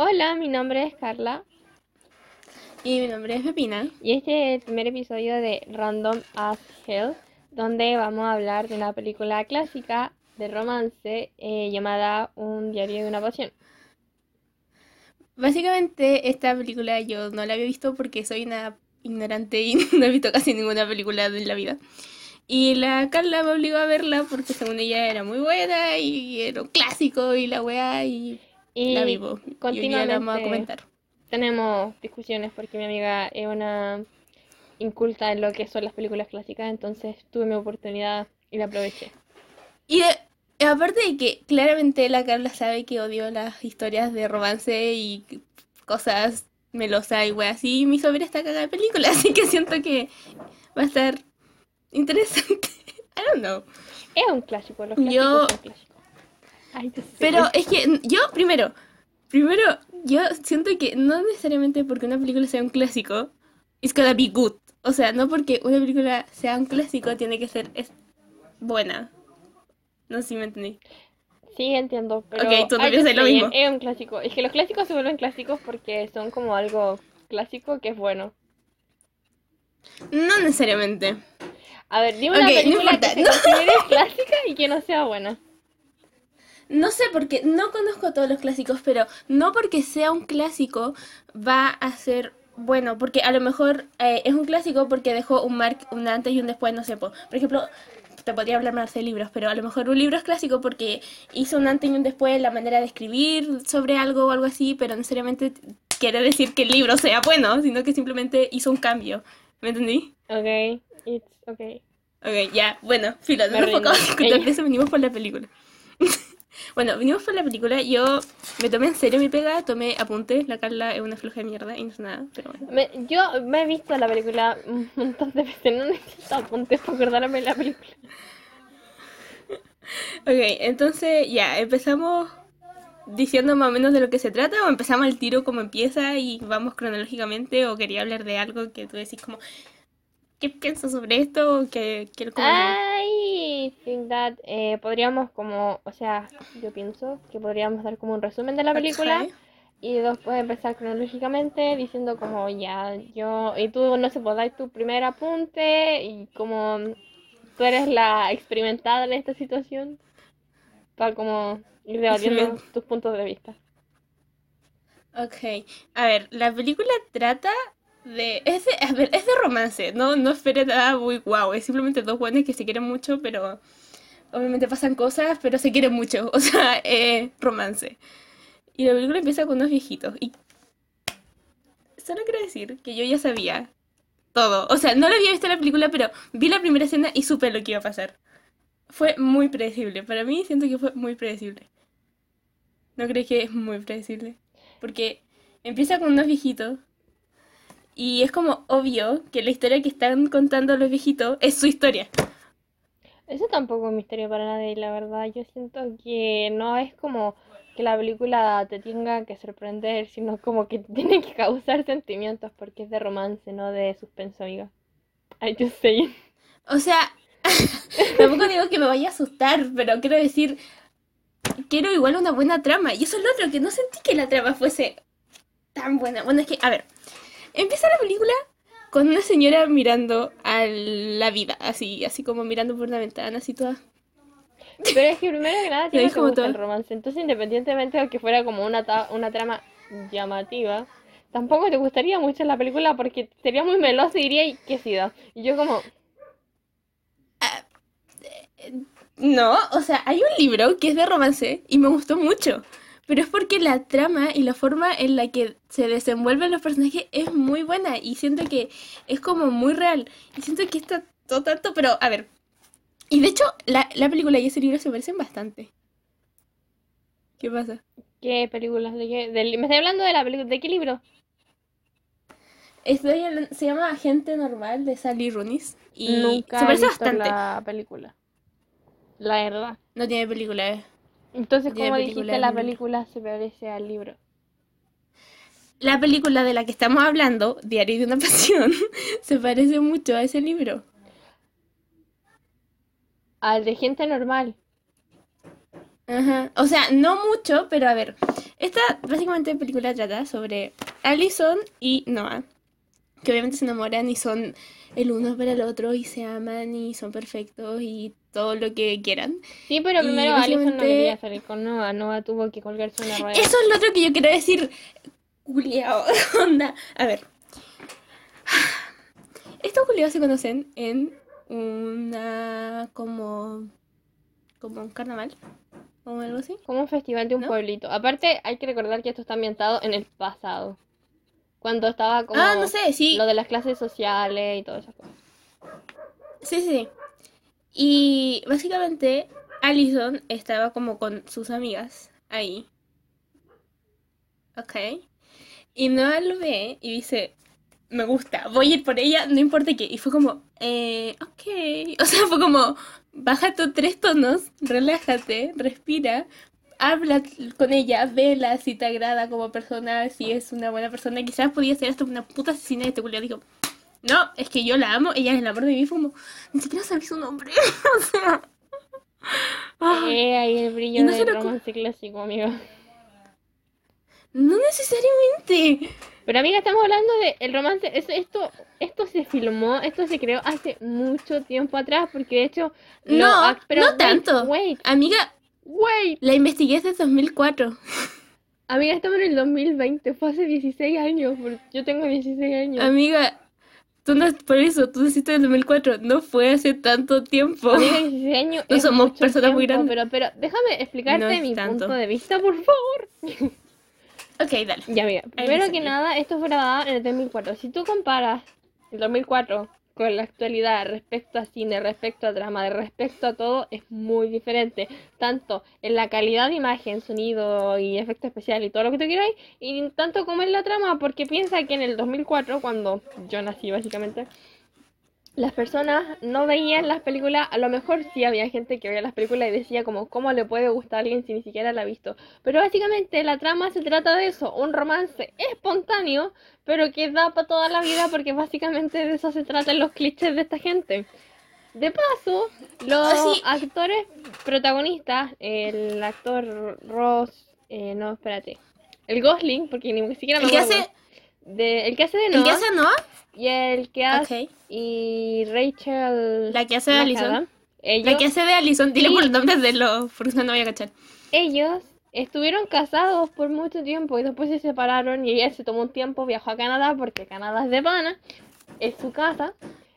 Hola, mi nombre es Carla Y mi nombre es Pepina. y este es el primer episodio de Random as Hell, donde vamos a hablar de una película clásica de romance eh, llamada Un diario de una pasión. Básicamente esta película yo no la había visto porque soy una ignorante y no he visto casi ninguna película de la vida. Y la Carla me obligó a verla porque según ella era muy buena y era un clásico y la weá y, Y la vivo. Y hoy día la vamos a continuamente comentar. tenemos discusiones porque mi amiga es una inculta en lo que son las películas clásicas, entonces tuve mi oportunidad y la aproveché. Y de- aparte de que claramente la Carla sabe que odio las historias de romance y cosas melosas y weá así, mi sobrina está cagada de película, así que siento que va a estar interesante. I don't know. Es un clásico, los clásicos Yo- son clásicos. Ay. Pero es que yo, primero, primero, yo siento que no necesariamente porque una película sea un clásico, it's gonna be good. O sea, no porque una película sea un clásico tiene que ser es buena. No sé si me entendí. Sí, entiendo, pero Ok, tú no piensas lo mismo. Es un clásico. Es que los clásicos se vuelven clásicos porque son como algo clásico que es bueno. No necesariamente. A ver, dime Ok, una no película que se no. considere clásica y que no sea buena. No sé porque no conozco todos los clásicos, pero no porque sea un clásico va a ser bueno, porque a lo mejor eh, es un clásico porque dejó un mark, un antes y un después, no sé, po. por ejemplo, te podría hablar más de libros, pero a lo mejor un libro es clásico porque hizo un antes y un después la manera de escribir sobre algo o algo así, pero no necesariamente quiere decir que el libro sea bueno, sino que simplemente hizo un cambio. ¿Me entendí? Ok, it's okay. Ok, ya, bueno, filo, no nos enfocamos rindo. en discutir eso, venimos por la película. bueno, venimos por la película, yo me tomé en serio mi pega, tomé apuntes, la Carla es una floja de mierda y no es nada, pero bueno. Me- yo me he visto la película un montón de veces, no necesito apuntes para acordarme de la película. Ok, entonces ya, empezamos diciendo más o menos de lo que se trata o empezamos el tiro como empieza y vamos cronológicamente o quería hablar de algo que tú decís como, ¿qué piensas sobre esto? Que quiero como... I think that eh, podríamos como, o sea, yo pienso que podríamos dar como un resumen de la película. Y después empezar cronológicamente diciendo como ya, yo, y tú no sé, pues dais tu primer apunte y como tú eres la experimentada en esta situación, para como ir debatiendo Excelente. tus puntos de vista. Ok, a ver, la película trata de... Es de, a ver, es de romance, no, no espere nada muy guau, es simplemente dos buenos que se quieren mucho, pero obviamente pasan cosas, pero se quieren mucho, o sea, eh, romance. Y la película empieza con unos viejitos, y solo quiero decir que yo ya sabía todo, o sea, no lo había visto la película, pero vi la primera escena y supe lo que iba a pasar. Fue muy predecible, para mí siento que fue muy predecible. ¿No crees que es muy predecible? Porque empieza con unos viejitos y es como obvio que la historia que están contando los viejitos es su historia. Eso tampoco es misterio para nadie, la verdad. Yo siento que no es como que la película te tenga que sorprender, sino como que tiene que causar sentimientos porque es de romance, no de suspenso, amiga. I just saying. O sea, tampoco digo que me vaya a asustar, pero quiero decir, quiero igual una buena trama. Y eso es lo otro, que no sentí que la trama fuese tan buena. Bueno, es que, a ver, empieza la película con una señora mirando a la vida, así, así como mirando por una ventana, así toda. Pero es que primero que nada, a ti Lo no dijo te gusta todo. el romance. Entonces, independientemente de que fuera como una, una trama llamativa, tampoco te gustaría mucho la película porque sería muy melosa y diría que sí da. Y yo como, No, o sea, hay un libro que es de romance y me gustó mucho, pero es porque la trama y la forma en la que se desenvuelven los personajes es muy buena y siento que es como muy real y siento que está todo tanto, pero a ver, y de hecho la, la película y ese libro se parecen bastante. ¿Qué pasa? ¿qué películas? ¿De qué? ¿Me estoy hablando de la película? ¿De qué libro? Estoy hablan- se llama Agente Normal de Sally Rooney y Nunca se he parece visto bastante. la película. La verdad. No tiene película, eh. Entonces, Tiene ¿cómo película dijiste la película se parece al libro? La película de la que estamos hablando, Diario de una Pasión, se parece mucho a ese libro. Al de gente normal. Ajá. O sea, no mucho, pero a ver. esta básicamente película trata sobre Allison y Noah, que obviamente se enamoran y son el uno para el otro y se aman y son perfectos y todo lo que quieran. Sí, pero primero Alison no quería salir con Noah. Noah tuvo que colgarse una rueda. Eso es lo otro que yo quiero decir. Culeado, onda. A ver. Estos culiados se conocen en una. como. como un carnaval. O algo así. Como un festival de un ¿No? pueblito. Aparte, hay que recordar que esto está ambientado en el pasado. Cuando estaba como Ah, no sé, sí. lo de las clases sociales y todas esas cosas. Sí, sí, sí. Y básicamente Allison estaba como con sus amigas ahí. Ok. Y Noah lo ve y dice, me gusta, voy a ir por ella, no importa qué. Y fue como, eh, ok. O sea, fue como, baja tus tres tonos, relájate, respira, habla con ella, vela si te agrada como persona, si es una buena persona. Quizás podía ser hasta una puta asesina y este culiao dijo, no, es que yo la amo, ella es el amor de mi como, ni siquiera sabía su nombre. o sea. Eh, ahí el brillo no del romance clásico, amigo. no necesariamente. Pero amiga, estamos hablando de el romance. es- esto, esto se filmó, esto se creó hace mucho tiempo atrás, porque de hecho. No, pero no wait, tanto. Wait, Amiga, wait. la investigué desde 2004. Amiga, estamos en el 2020, fue hace 16 años, porque yo tengo 16 años. Amiga, tú no, por eso, tú naciste en el 2004, no fue hace tanto tiempo. Amiga, 16 años No somos personas muy grandes. Pero, pero déjame explicarte No mi tanto. punto de vista, por favor. Ok, dale. Ya, mira, primero que- nada, esto fue grabado en el 2004. Si tú comparas el 2004 con la actualidad respecto a cine, respecto a drama, respecto a todo, es muy diferente. Tanto en la calidad de imagen, sonido y efecto especial y todo lo que tú quieras, y tanto como en la trama, porque piensa que en el 2004, cuando yo nací básicamente, las personas no veían las películas, a lo mejor sí había gente que veía las películas y decía como cómo le puede gustar a alguien si ni siquiera la ha visto. Pero básicamente la trama se trata de eso, un romance espontáneo, pero que da para toda la vida porque básicamente de eso se tratan los clichés de esta gente. De paso, los Ah, sí. actores protagonistas, el actor Ross, eh, no, espérate, el Gosling, porque ni siquiera me acuerdo, de, el que hace de el que Noah hace Noah, y el que hace ok. y Rachel La que hace de Allison. Ellos, La que hace de Allison, dile por el nombre de los, porque no, no voy a cachar. ellos estuvieron casados por mucho tiempo y después se separaron y ella se tomó un tiempo, viajó a Canadá porque Canadá es de pana, es su casa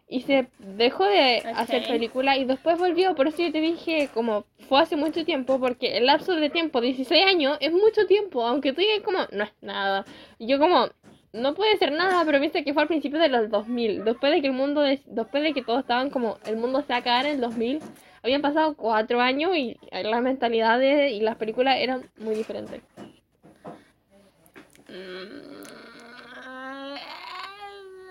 y se dejó de hacer Ok. película y después volvió, por eso yo te dije como fue hace mucho tiempo porque el lapso de tiempo, 16 años, es mucho tiempo, aunque tú digas como no es nada. Y yo como no puede ser nada, pero piensa que fue al principio de los 2000, después de que el mundo, des- después de que todos estaban como el mundo se va en el 2000, habían pasado cuatro años y las mentalidades y las películas eran muy diferentes.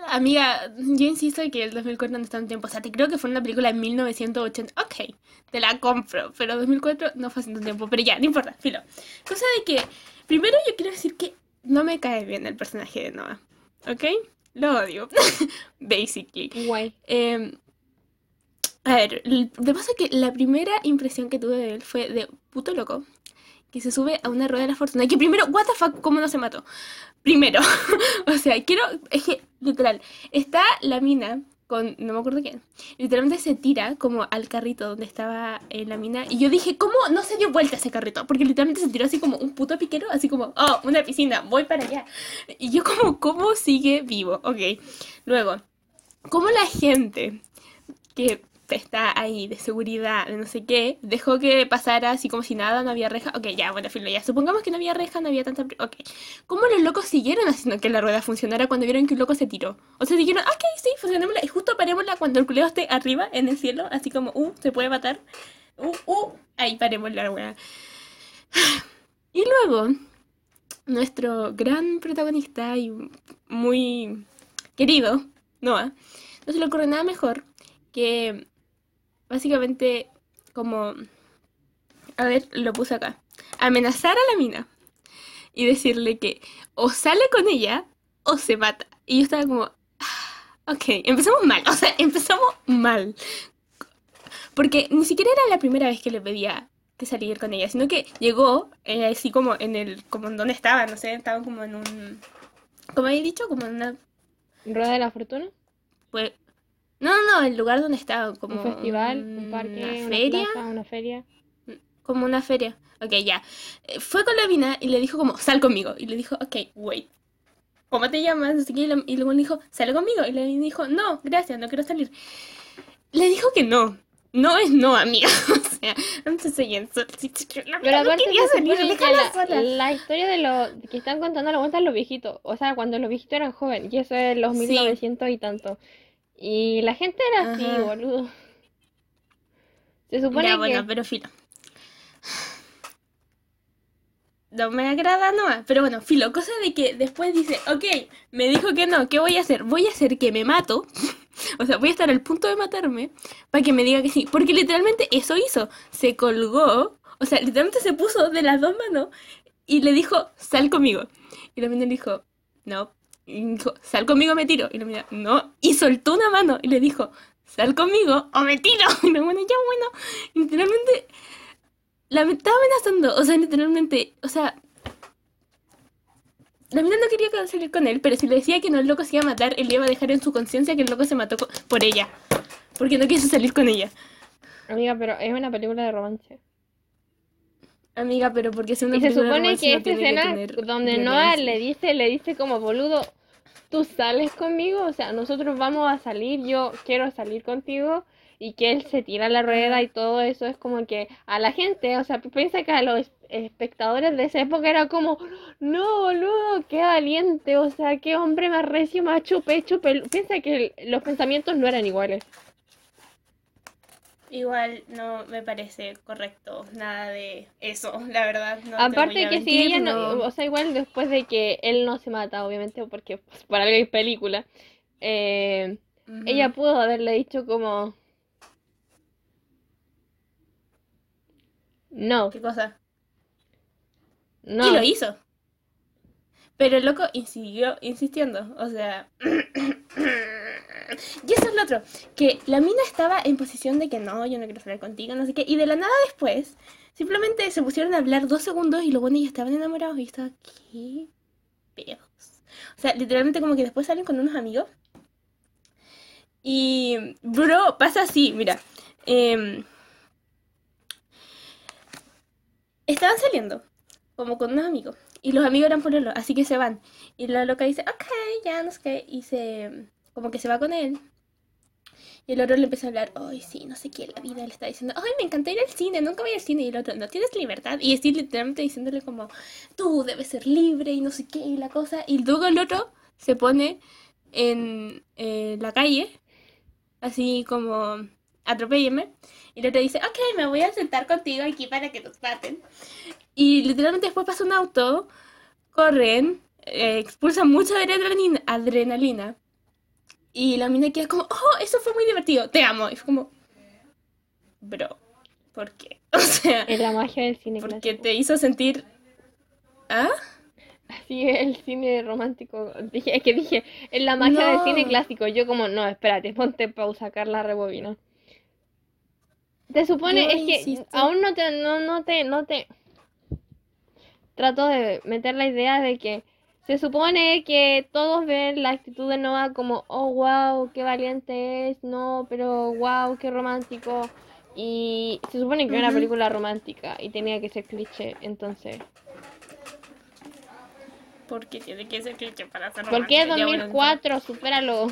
Amiga, yo insisto que el 2004 no está en tiempo. O sea, te creo que fue una película en 1980. Ok, te la compro. Pero 2004 no fue hace tanto tiempo. Pero ya, no importa, filo. Cosa de que, primero yo quiero decir que no me cae bien el personaje de Noah. ¿Ok? Lo odio. Basically. Guay. Eh, a ver, de paso que la primera impresión que tuve de él fue de puto loco que se sube a una rueda de la fortuna. Que primero, what the fuck, ¿cómo no se mató? Primero, o sea, quiero, es que, literal, está la mina con, no me acuerdo quién, literalmente se tira como al carrito donde estaba eh, la mina. Y yo dije, ¿cómo no se dio vuelta ese carrito? Porque literalmente se tiró así como un puto piquero, así como, oh, una piscina, voy para allá. Y yo como, ¿cómo sigue vivo? Ok, luego, ¿cómo la gente que está ahí de seguridad, de no sé qué, dejó que pasara así como si nada, no había reja. Ok, ya, bueno, filo, ya. Supongamos que no había reja, no había tanta. Ok. ¿Cómo los locos siguieron haciendo que la rueda funcionara cuando vieron que un loco se tiró? O sea, dijeron, ok, sí, funcionémosla. Y justo parémosla cuando el culeo esté arriba en el cielo, así como, uh, se puede matar. Uh, uh, ahí paremos la rueda. Y luego, nuestro gran protagonista y muy querido, Noah, no se le ocurre nada mejor que básicamente como, a ver, lo puse acá, amenazar a la mina y decirle que o sale con ella o se mata. Y yo estaba como, "Ah, ok, empezamos mal, o sea, empezamos mal. Porque ni siquiera era la primera vez que le pedía que salir con ella, sino que llegó eh, así como en el, como en donde estaban, no sé, estaban como en un, como he dicho, como en una, ¿Rueda de la Fortuna? pues, no, no, no, el lugar donde estaban, como ¿Un festival? ¿Un parque? una ¿Una feria, plaza? ¿Una feria? como una feria, ok, ya, Eh, fue con la mina y le dijo como, sal conmigo, y le dijo, ok, wait, ¿cómo te llamas? Y la- y luego le dijo, sale conmigo, y le dijo, no, gracias, no quiero salir, le dijo que no. No es no, amiga. O sea, I'm just saying. so- la Pero no quería salir, déjala sola. la historia de lo que están contando la cuentan los viejitos, o sea, cuando los viejitos eran jóvenes, y eso es los Sí. 1900 y tanto. Y la gente era así, Ajá. boludo. Se supone Ya, que bueno, pero filo. No me agrada nomás. Pero bueno, filo. Cosa de que después dice, ok, me dijo que no, ¿qué voy a hacer? Voy a hacer que me mato. O sea, voy a estar al punto de matarme para que me diga que sí. Porque literalmente eso hizo. Se colgó. O sea, literalmente se puso de las dos manos y le dijo, sal conmigo. Y la mina le dijo, no. Y dijo, sal conmigo, me tiro. Y la mina, no. Y soltó una mano y le dijo, sal conmigo o me tiro. Y la mina, ya bueno. Literalmente la estaba amenazando. O sea, literalmente, o sea. La mina no quería que- salir con él, pero si le decía que no, el loco se iba a matar, él iba a dejar en su conciencia que el loco se mató por ella. Porque no quiso salir con ella. Amiga, pero es una película de romance. Amiga, pero porque es una Y se supone que esta que escena tener donde Noah le dice, le dice como boludo, tú sales conmigo, o sea, nosotros vamos a salir, yo quiero salir contigo, y que él se tira la rueda y todo eso es como que a la gente, o sea, piensa que a los espectadores de esa época era como, no, boludo, qué valiente, o sea, qué hombre más recio, más chupe, chupe. Piensa que los pensamientos no eran iguales. Igual no me parece correcto nada de eso, la verdad. No Aparte que si ella no, o sea, igual después de que él no se mata, obviamente, porque pues, por algo hay película, eh, ella pudo haberle dicho como, no, ¿Qué cosa? no. Y lo hizo. Pero el loco siguió insistiendo. O sea. y eso es lo otro. Que la mina estaba en posición de que no, yo no quiero salir contigo, no sé qué. Y de la nada después, simplemente se pusieron a hablar dos segundos y luego bueno, ya estaban enamorados. Y estaba, ¿qué pedos? O sea, literalmente como que después salen con unos amigos. Y, bro, pasa así, mira. em, estaban saliendo, como con unos amigos. Y los amigos eran pololos, así que se van. Y la loca dice, ok, ya no sé qué. Y se, como que se va con él. Y el otro le empieza a hablar, ay, sí, no sé qué, la vida le está diciendo, ay, me encanta ir al cine, nunca voy al cine. Y el otro, no tienes libertad. Y así literalmente diciéndole como, tú debes ser libre y no sé qué, y la cosa. Y luego el otro se pone en eh, la calle, así como, atropélleme. Y el otro dice, ok, me voy a sentar contigo aquí para que nos maten. Y literalmente después pasa un auto, corren, eh, expulsan mucha adrenalina, adrenalina. Y la mina queda como, oh, eso fue muy divertido, te amo. Y fue como, bro, ¿por qué? O sea, Es la magia del cine porque clásico. te hizo sentir... ¿Ah? Así es el cine romántico. Dije, es que dije, es la magia del cine clásico. Yo como, no, espérate, ponte pausa, Carla, rebobina. Te supone, es que insisto. aún no te, no, no te, no te... Trato de meter la idea de que se supone que todos ven la actitud de Noah como, oh, wow, qué valiente es, no, pero wow, qué romántico. Y se supone que era una película romántica y tenía que ser cliché, entonces... Porque tiene que ser cliché para ser ¿Por qué romántico. Ya, bueno, 2004? Supéralo.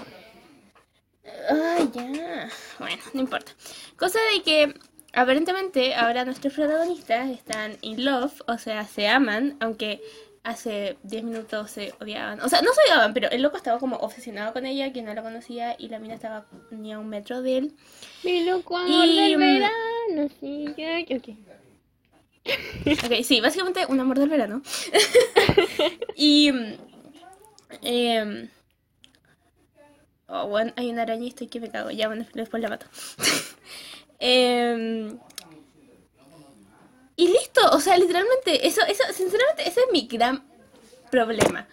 Ay, ya. Bueno, no importa. Cosa de que aparentemente ahora nuestros protagonistas están in love, o sea, se aman, aunque hace 10 minutos se odiaban. O sea, no se odiaban, pero el loco estaba como obsesionado con ella, que no la conocía, y la mina estaba ni a un metro de él. Mi loco Y, del mm, verano, sí, ya, ok. Ok, sí, básicamente un amor del verano. y. mm, em, oh, bueno, hay una araña y estoy que me cago. Ya, bueno, después la mato. Em, y listo, o sea, literalmente, eso, eso, sinceramente, ese es mi gran problema.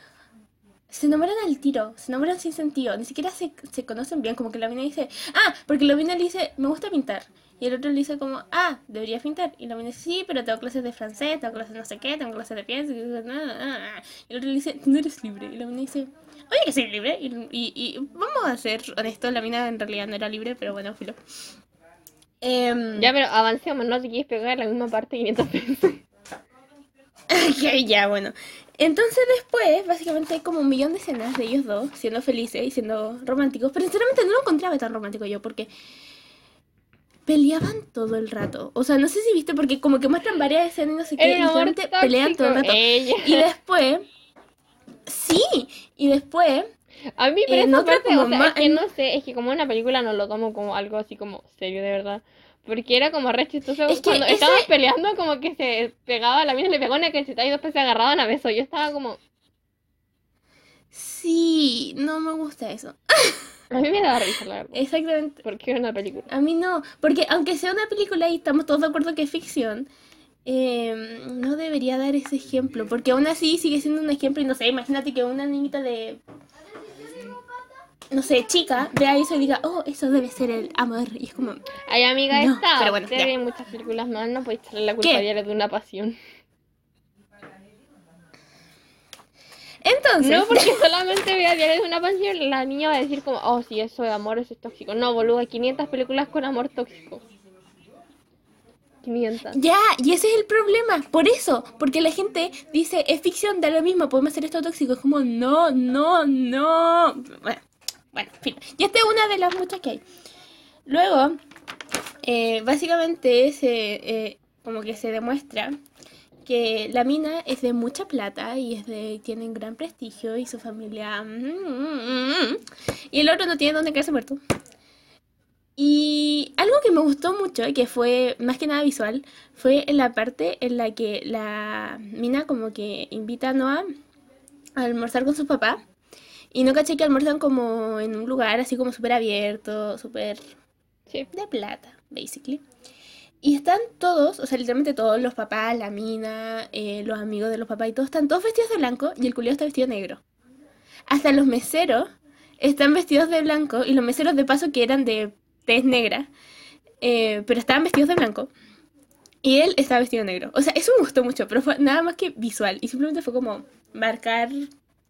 se enamoran al tiro, se enamoran sin sentido, ni siquiera se, se conocen bien, como que la mina dice, ah, porque la mina le dice, me gusta pintar. Y el otro le dice como, ah, deberías pintar. Y la mina dice, sí, pero tengo clases de francés, tengo clases de no sé qué, tengo clases de pies. Y el otro le dice, no eres libre. Y la mina dice, oye que soy libre. Y, y, y vamos a ser honestos, la mina en realidad no era libre, pero bueno, filo. Em, Ya, pero avancemos, no te quieres pegar en la misma parte 500 veces. Ya, bueno. Entonces después, básicamente hay como un millón de escenas de ellos dos siendo felices y siendo románticos. Pero sinceramente no lo encontraba tan romántico yo porque peleaban todo el rato. O sea, no sé si viste porque como que muestran varias escenas y no sé qué. Y pelean todo el rato. Ella. Y después... Sí, y después... A mí, pero otra parte, como o sea, es que no sé, es que como una película no lo tomo como algo así como serio de verdad. Porque era como re chistoso Es que cuando ese- estaban peleando como que se pegaba, la mina le pegó una cachetada y después se agarraban a besos. Yo estaba como, Sí, no me gusta eso. a mí me da risa la verdad. Exactamente. Porque era una película. A mí no, porque aunque sea una película y estamos todos de acuerdo que es ficción, eh, no debería dar ese ejemplo, porque aún así sigue siendo un ejemplo y no sé, imagínate que una niñita de, no sé, chica, vea eso y diga, oh, eso debe ser el amor, y es como, Ay, amiga, No, esta, pero bueno, ve muchas películas más, no podéis echarle la culpa de una pasión. entonces, No, porque solamente vea Diario de una pasión, la niña va a decir como, oh, sí, eso de amor, eso es tóxico. No, boludo, hay 500 películas con amor tóxico. 500. ya, y ese es el problema, por eso, porque la gente dice, es ficción, da lo mismo, podemos hacer esto tóxico, es como, no, no, no, bueno, bueno, en fin, y esta es una de las muchas que hay. Luego, eh, básicamente se, eh, como que se demuestra que la mina es de mucha plata y es de tienen gran prestigio y su familia mm, mm, mm, y el otro no tiene dónde quedarse muerto. Y algo que me gustó mucho que fue más que nada visual fue en la parte en la que la mina como que invita a Noah a almorzar con su papá y no caché que almuerzan como en un lugar así como súper abierto, súper Sí. de plata, basically. Y están todos, o sea, literalmente todos, los papás, la mina, eh, los amigos de los papás y todos, están todos vestidos de blanco y el culiao está vestido de negro. Hasta los meseros están vestidos de blanco y los meseros de paso que eran de tez negra, eh, pero estaban vestidos de blanco. Y él estaba vestido de negro. O sea, eso me gustó mucho, pero fue nada más que visual. Y simplemente fue como marcar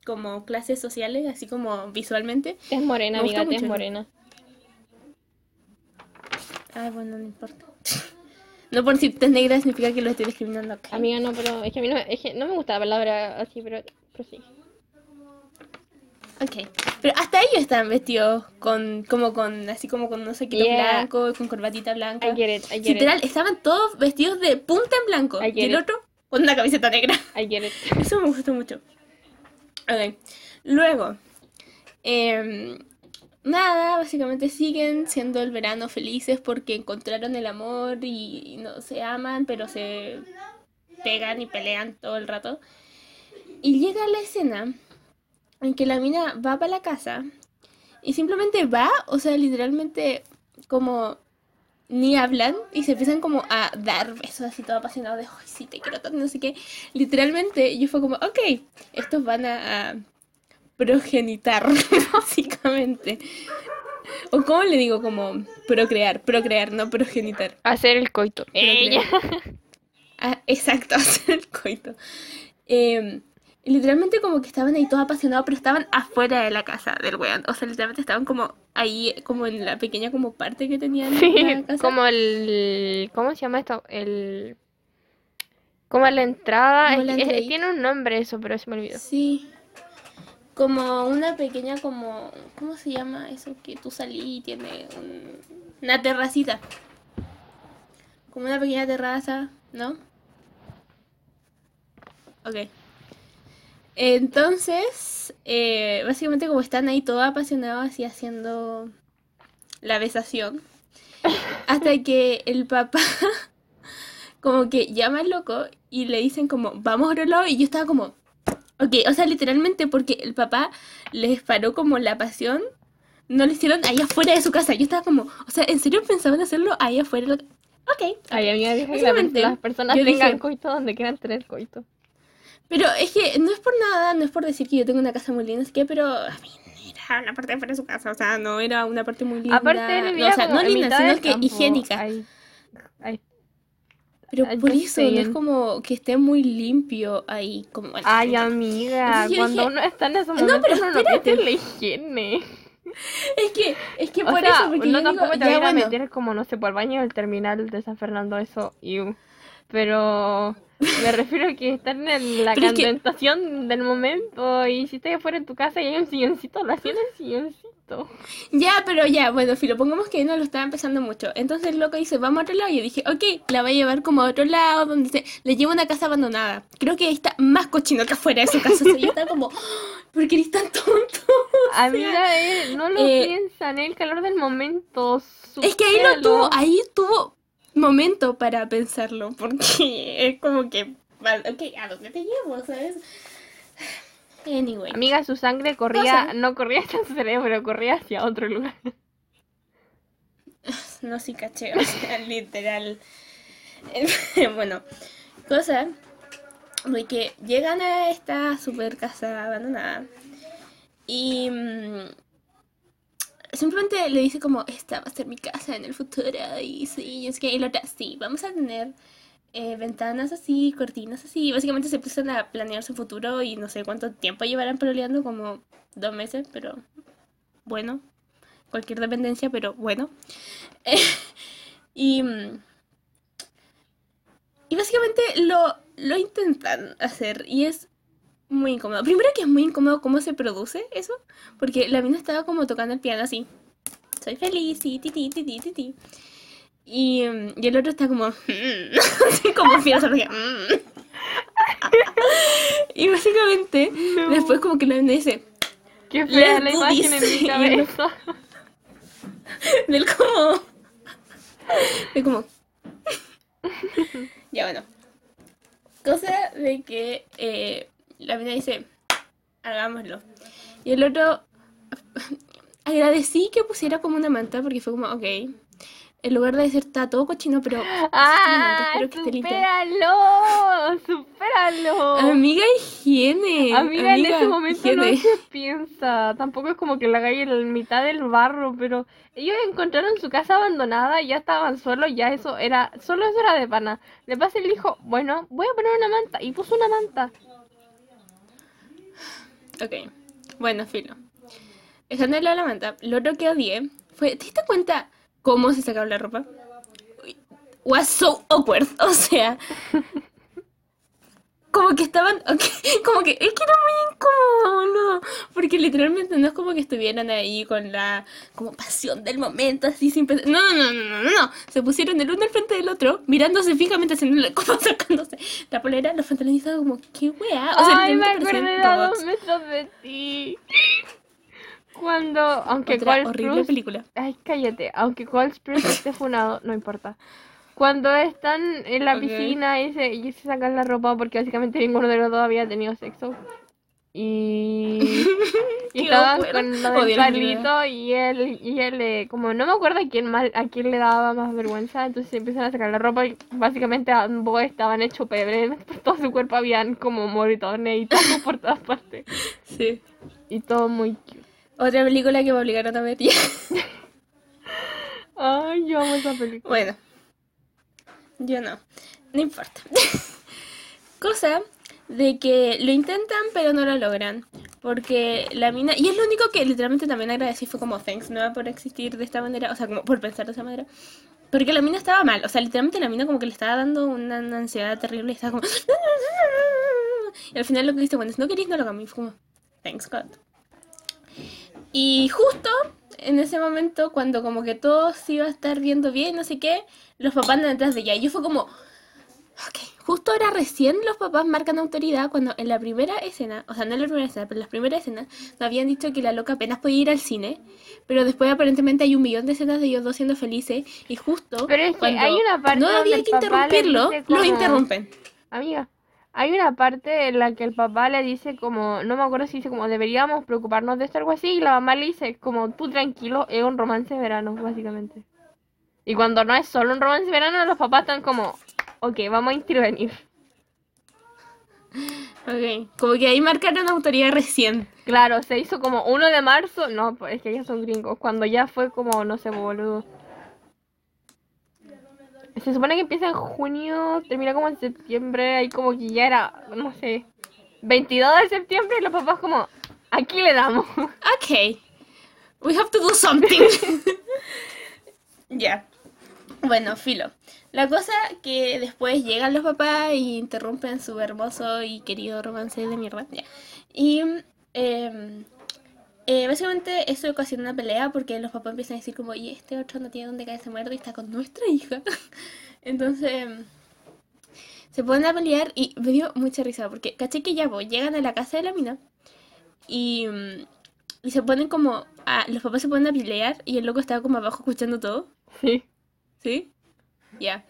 como clases sociales, así como visualmente. Es morena, amiga, es morena. Ay, bueno, no importa. No por si tez negra significa que lo estoy discriminando. ok. Amiga, no, pero es que a mí no, es que no me gusta la palabra así, pero, pero sí. Ok. Pero hasta ellos están vestidos con, como con, así como con unos saquitos Yeah. blancos, con corbatita blanca. I get it, I get Literal, estaban todos vestidos de punta en blanco. Y el it. otro con una camiseta negra. it, I get it. Eso me gustó mucho. Luego. em, nada, básicamente siguen siendo el verano felices porque encontraron el amor y, y no se aman, pero se pegan y pelean todo el rato. Y llega la escena en que la mina va para la casa y simplemente va, o sea, literalmente como ni hablan y se empiezan como a dar besos así todo apasionado de, ay, sí, te quiero tanto, no sé qué. Literalmente yo fue como, ok, estos van a, a progenitar, básicamente. O cómo le digo, como procrear, procrear, no progenitar. Hacer el coito. Ella. Ah, exacto, hacer el coito. Eh, y literalmente como que estaban ahí todos apasionados, pero estaban afuera de la casa del weón. O sea, literalmente estaban como ahí, como en la pequeña como parte que tenían Sí, la casa. como el. ¿Cómo se llama esto? El. Como la entrada. Como la es- tiene un nombre eso, pero se me olvidó. Sí. Como una pequeña como... ¿Cómo se llama eso? Que tú salí y tiene un- una terracita. Como una pequeña terraza, ¿no? Ok. Entonces, eh, básicamente como están ahí todos apasionados así haciendo la besación. Hasta que el papá como que llama al loco y le dicen como, vamos a otro lado. Y yo estaba como, ok, o sea, literalmente porque el papá les paró como la pasión, no lo hicieron ahí afuera de su casa. Yo estaba como, o sea, ¿en serio pensaban hacerlo ahí afuera? de la- Ok. Ay, amiga, deja que las personas tengan dije- coito donde quieran tener coito. Pero es que no es por nada, no es por decir que yo tengo una casa muy linda, es que, pero a mí era una parte de fuera de su casa, o sea, no era una parte muy linda. Aparte, no, o sea, no linda, sino que campo. higiénica. Ay, ay. Pero Ay, por eso no es como que esté muy limpio ahí, como bueno, Ay, amiga, Entonces cuando dije, uno está en ese "No, momento, pero uno no espérate". piensa en la higiene. Es que, es que O por sea, eso, porque no yo tampoco digo, te ya voy a bueno, meter como, no sé, por el baño del terminal de San Fernando, eso, iu. Pero me refiero a que estar en la Pero es que- tentación del momento y si estás afuera en tu casa y hay un silloncito, lo hacían en el silloncito. Ya, pero ya, bueno, Filo, pongamos que no lo estaba empezando mucho. Entonces el loco dice, vamos a otro lado. Y yo dije, ok, la va a llevar como a otro lado, donde se... le lleva a una casa abandonada. Creo que ahí está más cochino que afuera de su casa. O sea, yo estaba como, ¿por qué eres tan tonto? Amiga, él no lo eh, piensa, en el calor del momento. Es que ahí lo tuvo, ahí tuvo momento para pensarlo, porque es como que, ok, ¿a dónde te llevo, sabes? Anyway. Amiga, su sangre corría, no corría hacia su cerebro, corría hacia otro lugar. No, sí caché, o sea, literal. bueno, cosa de que llegan a esta super casa abandonada y mm, simplemente le dice como, esta va a ser mi casa en el futuro y sí, es que y la otra, sí, vamos a tener eh, ventanas así, cortinas así, básicamente se empiezan a planear su futuro y no sé cuánto tiempo llevarán peleando, como dos meses, pero bueno, cualquier dependencia, pero bueno. y, mm, y básicamente lo, lo intentan hacer y es muy incómodo. Primero que es muy incómodo cómo se produce eso, porque la mina estaba como tocando el piano así. Soy feliz, sí, ti, ti, ti, ti, ti. Y, mm, y el otro está como, así como mm. y básicamente, después como que la mina dice, Qué fea la imagen en mi cabeza. del como, de como, ya bueno. Cosa de que eh, la mina dice, hagámoslo. Y el otro, agradecí que pusiera como una manta porque fue como, ok, el lugar debe ser está todo cochino, pero ¡Ah! espero que esté limpio. ¡Supéralo! ¡Supéralo! Amiga higiene. Amiga, en ese momento no higiene. se piensa. Tampoco es como que la calle en mitad del barro, pero ellos encontraron su casa abandonada, ya estaban solos, ya eso era, solo eso era de pana. Le pasa y le dijo, bueno, voy a poner una manta, y puso una manta. Ok, bueno, filo. De lado la manta, lo otro que odié fue, ¿te diste cuenta cómo se sacaba la ropa? Was so awkward, o sea, como que estaban, como que, es que era muy incómodo, porque literalmente no es como que estuvieran ahí con la, como pasión del momento, así sin pensar, no, no, no, no, no, no, se pusieron el uno al frente del otro, mirándose fijamente, haciendo como sacándose la polera, los pantalones, como, qué o sea, Ay, me acordé de a dos metros de ti. Cuando, aunque Otra horrible película. Ay, cállate. Aunque Cole Sprouse esté funado, no importa. Cuando están en la piscina y se, y se sacan la ropa porque básicamente ninguno de los dos había tenido sexo. Y, y estaban con lo del. Carlito y él, y él eh, como no me acuerdo a quién, más, a quién le daba más vergüenza, entonces empiezan a sacar la ropa y básicamente ambos estaban hechos pebre, por todo su cuerpo habían como moritones y todo por todas partes. Sí. Y todo muy cute. Otra película que me obligaron a ver. Ay, yo amo esa película. Bueno. Yo no. No importa. Cosa de que lo intentan pero no lo logran. Porque la mina... Y es lo único que literalmente también agradecí fue como thanks no por existir de esta manera. O sea, como por pensar de esa manera. Porque la mina estaba mal. O sea, literalmente la mina como que le estaba dando una, ansiedad terrible. Y estaba como... Y al final lo que dice, bueno, si no queréis no lo. Y fue como... Thanks God. Y justo en ese momento, cuando como que todo se iba a estar viendo bien, no sé qué, los papás andan detrás de ella. Y yo fue como, ok, justo ahora recién los papás marcan autoridad cuando en la primera escena, o sea, no en la primera escena, pero en las primeras escenas, nos habían dicho que la loca apenas podía ir al cine, pero después aparentemente hay un millón de escenas de ellos dos siendo felices y justo Pero es que cuando hay una parte no había que interrumpirlo, lo interrumpen. Amiga, hay una parte en la que el papá le dice como, no me acuerdo si dice como deberíamos preocuparnos de esto o algo así, y la mamá le dice como tú tranquilo, es un romance de verano, básicamente. Y cuando no es solo un romance de verano, los papás están como, ok, vamos a intervenir. Ok, como que ahí marcaron autoridad recién. Claro, se hizo como 1 de marzo. No, pues es que ya son gringos. Cuando ya fue como, no sé, boludo. Se supone que empieza en junio, termina como en septiembre. Ahí como que ya era, no sé, 22 de septiembre. Y los papás, como, aquí le damos. Ok. We have to do something. Ya. Bueno, filo. La cosa que después llegan los papás y interrumpen su hermoso y querido romance de mierda. Ya. Y em, eh, básicamente eso ocasiona una pelea porque los papás empiezan a decir como, y este otro no tiene dónde caerse muerto y está con nuestra hija. Entonces se ponen a pelear y me dio mucha risa porque caché que ya voy, llegan a la casa de la mina y, y se ponen como, a- los papás se ponen a pelear y el loco estaba como abajo escuchando todo. Sí. ¿Sí? Ya.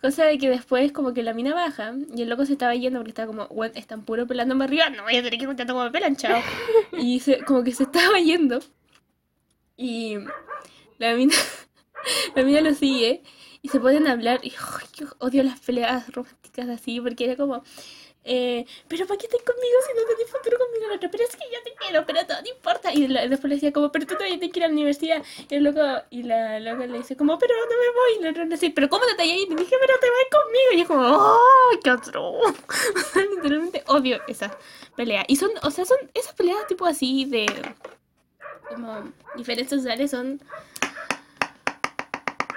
Cosa de que después como que la mina baja y el loco se estaba yendo porque estaba como, bueno, están puro pelándome arriba, no voy a tener que contar cómo me pelan, chao. Y se- como que se estaba yendo y la mina, la mina lo sigue y se a hablar y yo odio las peleas románticas así porque era como, eh, pero ¿para qué estás conmigo si no tenés futuro conmigo la otra? Pero es que yo te quiero, pero todo no importa. Y después le decía como, pero tú todavía te quieres a la universidad. Y el loco, y la loca le dice como, pero no me voy. Y la otra le dice, pero ¿cómo te ahí? Y te dije, pero te vas conmigo. Y es como, ¡oh, qué otro! Literalmente odio esas peleas. Y son, o sea, son esas peleas tipo así de, como, diferencias sociales son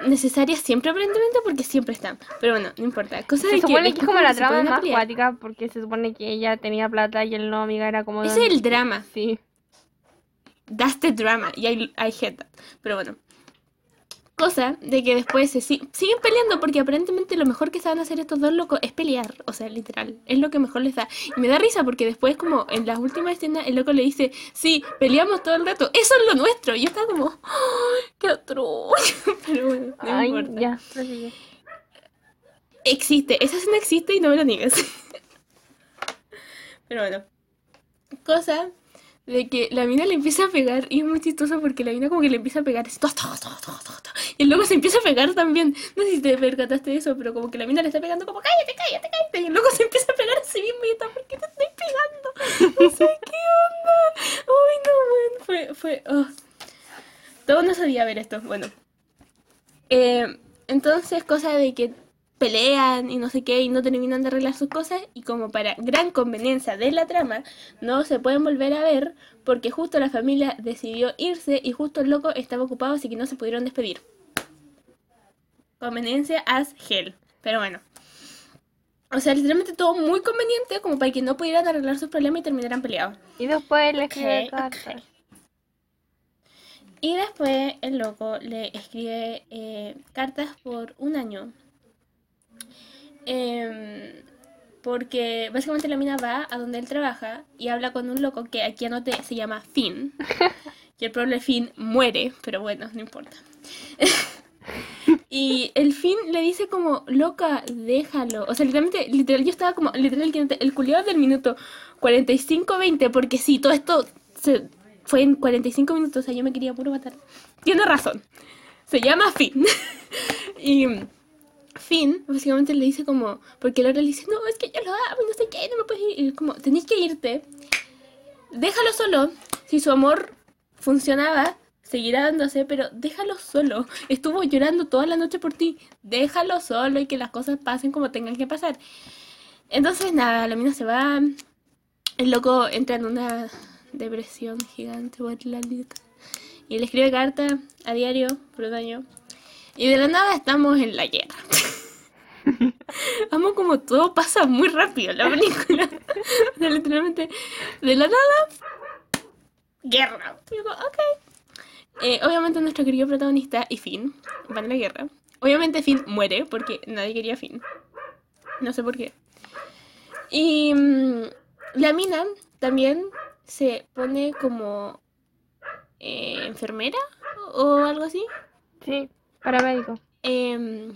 necesarias siempre aparentemente porque siempre están. Pero bueno, no importa. Cosa de Se supone que es como la trama más pelear- cuática porque se supone que ella tenía plata y él no, amiga, era como... Ese es el drama. Sí. That's the drama. Y I, I hate that. Pero bueno. Cosa de que después se si- siguen peleando porque aparentemente lo mejor que saben hacer estos dos locos es pelear. O sea, literal. Es lo que mejor les da. Y me da risa porque después como en las últimas escenas el loco le dice, sí, peleamos todo el rato. Eso es lo nuestro. Y yo estaba como, ¡ay, qué otro! Pero bueno, no Ay, importa. ya. Existe, esa escena existe y no me lo niegues. Pero bueno. Cosa de que la mina le empieza a pegar y es muy chistoso porque la mina como que le empieza a pegar y luego se empieza a pegar también. No sé si te percataste de eso, pero como que la mina le está pegando como cállate, cállate, cállate. Y luego se empieza a pegar a sí mismo y está, ¿por qué te estoy pegando? No sé qué onda. Uy, no, man. Fue, fue. oh. Todo no sabía ver esto. Bueno. Eh, entonces, cosa de que pelean y no sé qué y no terminan de arreglar sus cosas y como para gran conveniencia de la trama no se pueden volver a ver porque justo la familia decidió irse y justo el loco estaba ocupado así que no se pudieron despedir. Conveniencia as hell. Pero bueno. O sea, literalmente todo muy conveniente como para que no pudieran arreglar sus problemas y terminaran peleados. Y después le escribe Ok, cartas. ok. Y después el loco le escribe eh, cartas por un año. Em, porque básicamente la mina va a donde él trabaja y habla con un loco que aquí anoté se llama Finn. Y el pobre Finn muere, pero bueno, no importa. Y el Finn le dice como, loca, déjalo. O sea, literalmente, literal, yo estaba como, literal, que el culiado del minuto 45-20, porque sí, todo esto se fue en 45 minutos, o sea, yo me quería puro matar. Tiene razón. Se llama Finn. y Finn, básicamente le dice como, porque Laura le dice, no, es que yo lo amo, no sé qué, no me puedes ir. Como, tenés que irte. Déjalo solo. Si su amor funcionaba, seguirá dándose, pero déjalo solo. Estuvo llorando toda la noche por ti. Déjalo solo y que las cosas pasen como tengan que pasar. Entonces, nada, la mina se va. El loco entra en una depresión gigante por la. Y le escribe carta a diario por un año. Y de la nada estamos en la guerra. Amo como todo pasa muy rápido la película. O sea, literalmente, de la nada, guerra. Y digo, ok. Eh, obviamente nuestro querido protagonista y Finn van a la guerra. Obviamente Finn muere porque nadie quería Finn. No sé por qué. Y mm, la mina también se pone como eh, enfermera o algo así. Sí, paramédico. Em,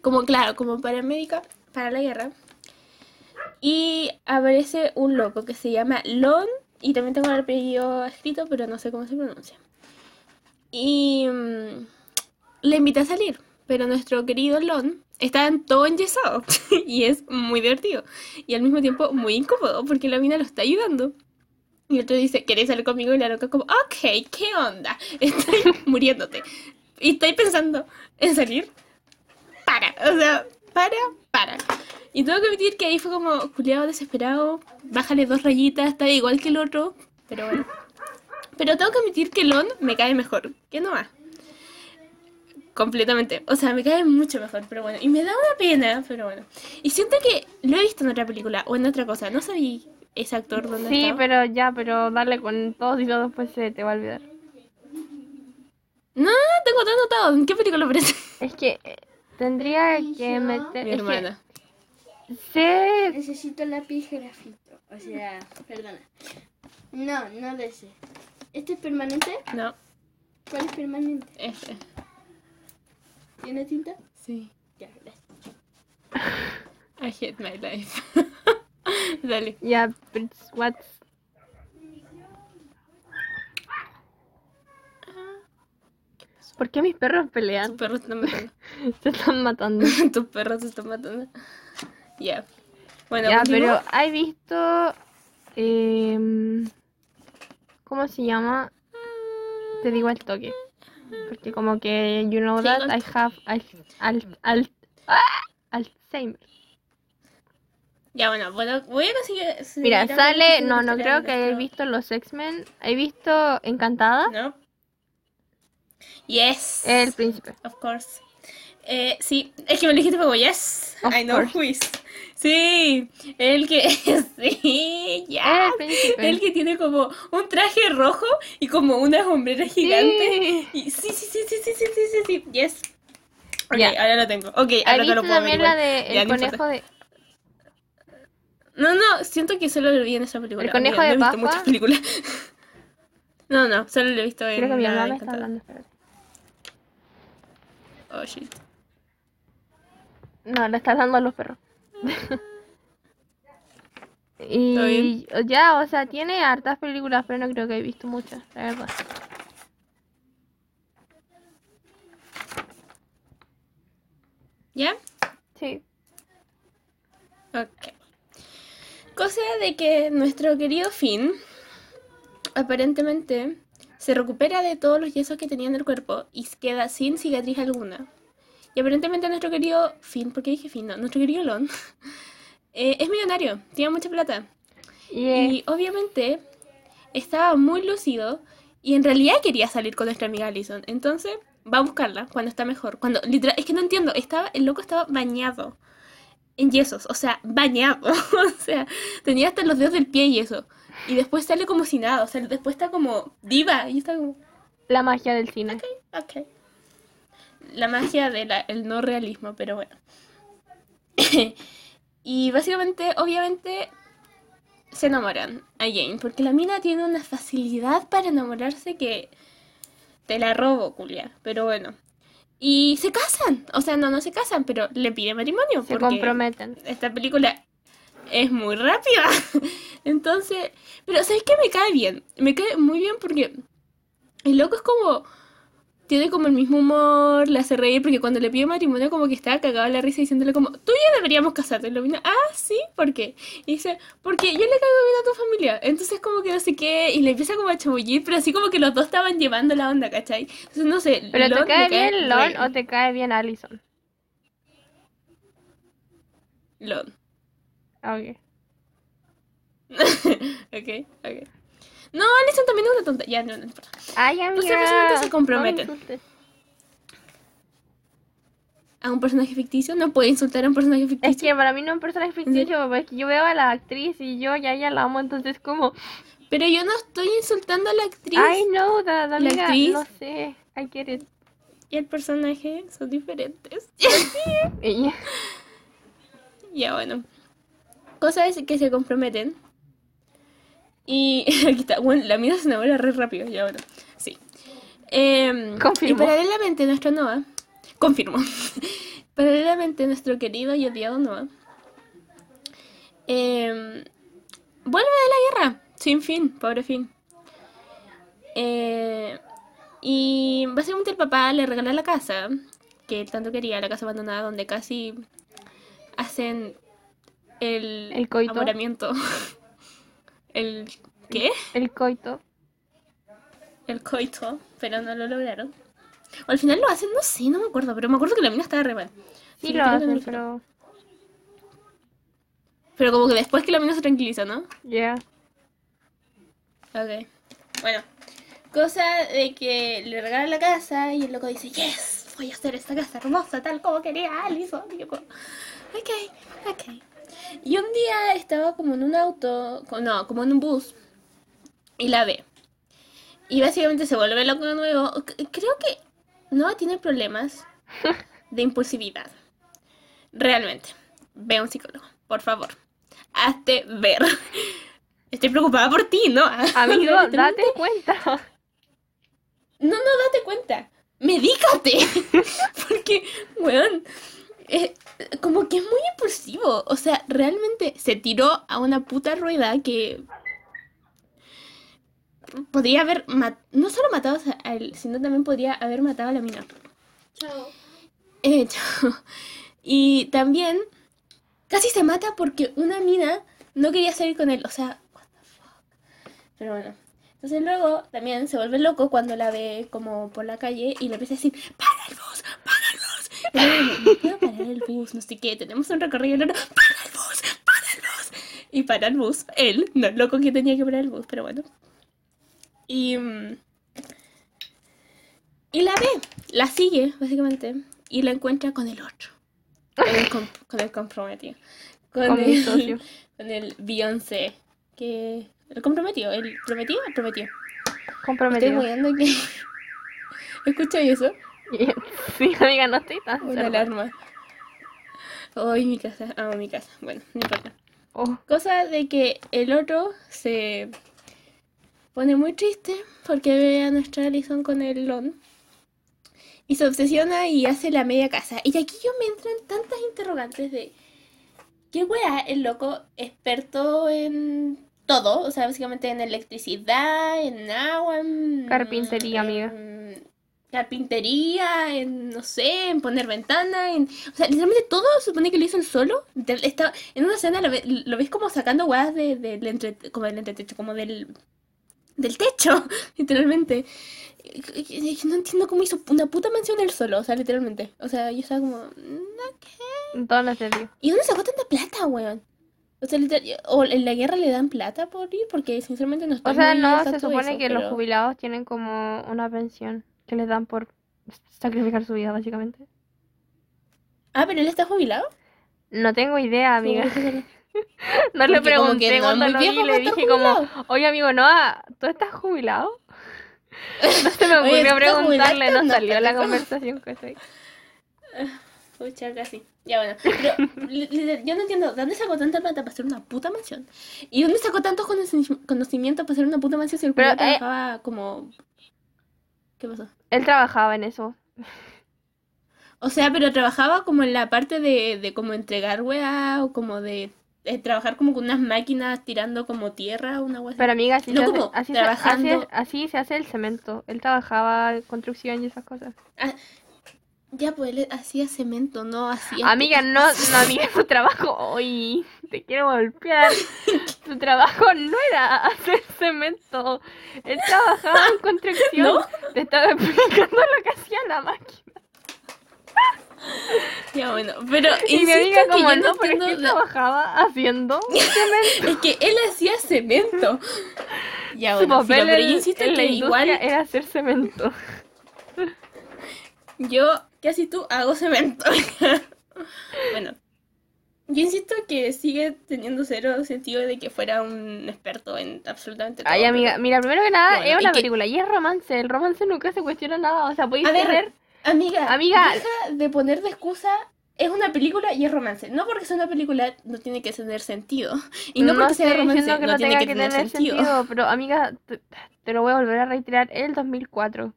como claro, como paramédica para la guerra. Y aparece un loco que se llama Lon. Y también tengo el apellido escrito, pero no sé cómo se pronuncia. Y mm, le invita a salir. Pero nuestro querido Lon están todo enyesado y es muy divertido. Y al mismo tiempo muy incómodo porque la mina lo está ayudando. Y el otro dice, ¿querés salir conmigo? Y la loca como, ok, ¿qué onda? Estoy muriéndote. Y estoy pensando en salir. Para, o sea, para, para. Y tengo que admitir que ahí fue como, culiado desesperado, bájale dos rayitas, está igual que el otro. Pero bueno. Pero tengo que admitir que Lon me cae mejor que Noah. Completamente. O sea, me cae mucho mejor, pero bueno. Y me da una pena, pero bueno. Y siento que lo he visto en otra película o en otra cosa. No sabía ese actor dónde Sí, estaba. pero ya, pero dale con todos y luego después se te va a olvidar. No, tengo todo anotado. ¿En qué película aparece? Es que eh, tendría que meter. Mi es que hermana. sé. Necesito lápiz grafito. O sea, perdona. No, no de ese. ¿Este es permanente? No, ¿Cuál es permanente? F. ¿Tiene tinta? Sí. Ya, gracias. I hate my life. Dale. Ya, but what's. ¿Por qué mis perros Tus pelean? perros se están matando. Se están matando. Tus perros se están matando. Ya. Bueno, ya, pero ¿hay visto. em, ¿Cómo se llama? Te digo al toque. Porque como que, you know that I have al, al, al, ¡Ah! Alzheimer. Ya, bueno, bueno, voy a conseguir. seguir Mira, sale, no, no creo que nuestro- visto los X-Men. He visto Encantada, ¿No? Yes. El Príncipe. Of course. Eh, sí, es que me dijiste como yes. Of I know course. who is. Sí, el que. sí, ya. El Príncipe. El que tiene como un traje rojo y como una hombrera gigante. Sí. Y sí, sí, sí, sí, sí, sí, sí, sí, sí. Yes. Ok, ahora lo tengo. Ok, ¿Has ahora visto lo puedo también la de Ya, El no Conejo importa. de... No, no, siento que solo lo vi en esa película. ¿El conejo de no he visto muchas películas. No, no, solo lo he visto en Creo que mi está hablando, espérate. Oh, shit. No, le está hablando a los perros. y ya, o sea, tiene hartas películas, pero no creo que he visto muchas, la verdad. ¿Ya? Sí. Ok. Cosa de que nuestro querido Finn aparentemente se recupera de todos los yesos que tenía en el cuerpo y queda sin cicatriz alguna. Y aparentemente nuestro querido Finn, ¿por qué dije Finn? No, nuestro querido Lon eh, es millonario, tiene mucha plata. Y, Y obviamente estaba muy lúcido y en realidad quería salir con nuestra amiga Alison. Entonces va a buscarla cuando está mejor. Cuando literal, es que no entiendo, estaba, el loco estaba bañado en yesos, o sea, bañado. o sea, tenía hasta los dedos del pie y eso. Y después sale como si nada, o sea, después está como diva y está como, la magia del cine. ok. La magia del no realismo, pero bueno. y básicamente, obviamente, se enamoran a Jane, porque la mina tiene una facilidad para enamorarse que te la robo, culia. Pero bueno. Y se casan, o sea, no, no se casan, pero le pide matrimonio. Se porque comprometen. esta película es muy rápida. Entonces, pero ¿sabes qué? Me cae bien. Me cae muy bien porque el loco es como... Tiene como el mismo humor, le hace reír, porque cuando le pide matrimonio como que estaba cagado la risa diciéndole como, tú y yo deberíamos casarte. Y lo vino, ah, sí, ¿por qué? Y dice, porque yo le caigo bien a tu familia. Entonces como que no sé qué, y le empieza como a chabullir, pero así como que los dos estaban llevando la onda, ¿cachai? Entonces no sé. ¿Pero Lon te cae re bien Lon o te cae bien Allison? Lon. Ok. ok, ok. No, Alison también es una tonta. Ya, no, no importa. Ay, amiga. Los representantes se comprometen. no me. A un personaje ficticio no puede insultar a un personaje Es ficticio. que para mí no es un personaje ficticio, porque yo veo a la actriz y yo ya ya la amo, entonces como, Pero yo no estoy insultando a la actriz I know that, La amiga, actriz. no sé, I get it. y el personaje son diferentes. Ella- ya, bueno. Cosa es que se comprometen. Y aquí está. Bueno, la mina se enamora re rápido. Ya, bueno. Sí. Confirmo. Y paralelamente nuestro Noah. Confirmo. paralelamente nuestro querido y odiado Noah. em, vuelve de la guerra. Sin fin. Pobre fin. Eh, y básicamente el papá le regala la casa. que él tanto quería, la casa abandonada, donde casi hacen el, El coito. enamoramiento. ¿El qué? El coito. El coito, pero no lo lograron. O al final lo hacen, no sé, no me acuerdo, pero me acuerdo que la mina estaba re mal. Sí, Sí, lo hacen, pero. Pero como que después que la mina se tranquiliza, ¿no? Ya. Ok. Bueno, cosa de que le regalan la casa y el loco dice, yes, voy a hacer esta casa hermosa tal como quería Alison. Y yo como, ok, ok. Y un día estaba como en un auto, no, como en un bus, y la ve. Y básicamente se vuelve loco de nuevo. Creo que no tiene problemas de impulsividad. Realmente. Ve a un psicólogo, por favor. Hazte ver. Estoy preocupada por ti, ¿no? Amigo, date cuenta. no, no, date cuenta. Medícate. Porque, weón, eh, como que es muy impulsivo. O sea, realmente se tiró a una puta rueda que podría haber no solo matado a él, sino también podría haber matado a la mina. Chao. Eh, y también casi se mata porque una mina no quería salir con él. O sea, what the fuck. Pero bueno. Entonces luego también se vuelve loco cuando la ve como por la calle y le empieza a decir, para el bus, para no puedo parar el bus, no sé qué, tenemos un recorrido largo, para el bus, para el bus. Y para el bus, él, no el loco que tenía que parar el bus, pero bueno. Y... mm, y la ve, la sigue, básicamente, y la encuentra con el otro. Con el, comp- con el comprometido. Con, el, socio. Con el Beyoncé. Que. El comprometido, el prometido, el prometido. Estoy Comprometido. moviendo que. ¿Escucháis eso? Sí, amiga, no estoy tan Una alarma. Ay, mi casa, amo mi casa. Bueno, no importa. Oh, Cosa de que el otro se pone muy triste porque ve a nuestra Alison con el Lon. Y se obsesiona y hace la media casa. Y aquí yo me entran tantas interrogantes de... ¿Qué wea el loco experto en todo? O sea, básicamente en electricidad, en agua, en... Carpintería, amiga. Carpintería, en, no sé, en poner ventana, en... O sea, literalmente todo se supone que lo hizo él solo. De- Está, en una escena lo, ve- lo ves como sacando weas de, del entre, como del entretecho, como del, del techo, literalmente. No entiendo cómo hizo una puta mansión él solo, o sea, literalmente. O sea, yo estaba como... "Mm, ok". ¿dónde se dio? ¿Y dónde sacó tanta plata, weón? O sea, literal- o en la guerra le dan plata por ir, porque sinceramente no estoy O sea, no, se de supone eso, que los jubilados tienen como una pensión que les dan por sacrificar su vida, básicamente. Ah, pero él está jubilado. No tengo idea, amiga. No le pregunté no cuando lo vi, le estar dije como, oye amigo, no, ¿tú estás jubilado? No se me ocurrió ¿estás preguntarle, no No, salió la conversación que estoy. Pucha, casi. Ya bueno. Pero yo no entiendo, ¿de dónde sacó tanta plata para hacer una puta mansión? ¿Y dónde sacó tantos conoci- conocimientos para hacer una puta mansión si el Pero, eh, trabajaba como... ¿Qué pasó? Él trabajaba en eso. O sea, pero trabajaba como en la parte de, de como entregar weá o como de, de trabajar como con unas máquinas tirando como tierra o una weá así. Pero amiga, así, No se, hace, como así, se, trabajando. hace- así se hace el cemento. Él trabajaba construcción y esas cosas. Ah, ya, pues él hacía cemento, no hacía... Amiga, no, no, amiga, su trabajo, hoy te quiero golpear. Su trabajo no era hacer cemento. Él trabajaba en construcción. ¿No? Te estaba explicando lo que hacía la máquina. Ya, bueno, pero Y mi amiga como no, pero es que la- trabajaba haciendo cemento. Es que él hacía cemento. Ya, Su bueno, filo, papel pero en, yo insisto en la que igual era hacer cemento. yo, casi tú, hago cemento. bueno, yo insisto que sigue teniendo cero sentido de que fuera un experto en absolutamente todo. Ay, amiga, mira, primero que nada, Bueno, es una que- película y es romance. El romance nunca se cuestiona nada. O sea, podéis A ver, tener. Amiga, Amiga. deja de poner de excusa. Es una película y es romance. No porque sea una película no tiene que tener sentido. Y no, porque sea romance no, no tiene que que tener, tener sentido. sentido, pero amiga, te, te lo voy a volver a reiterar, el 2004.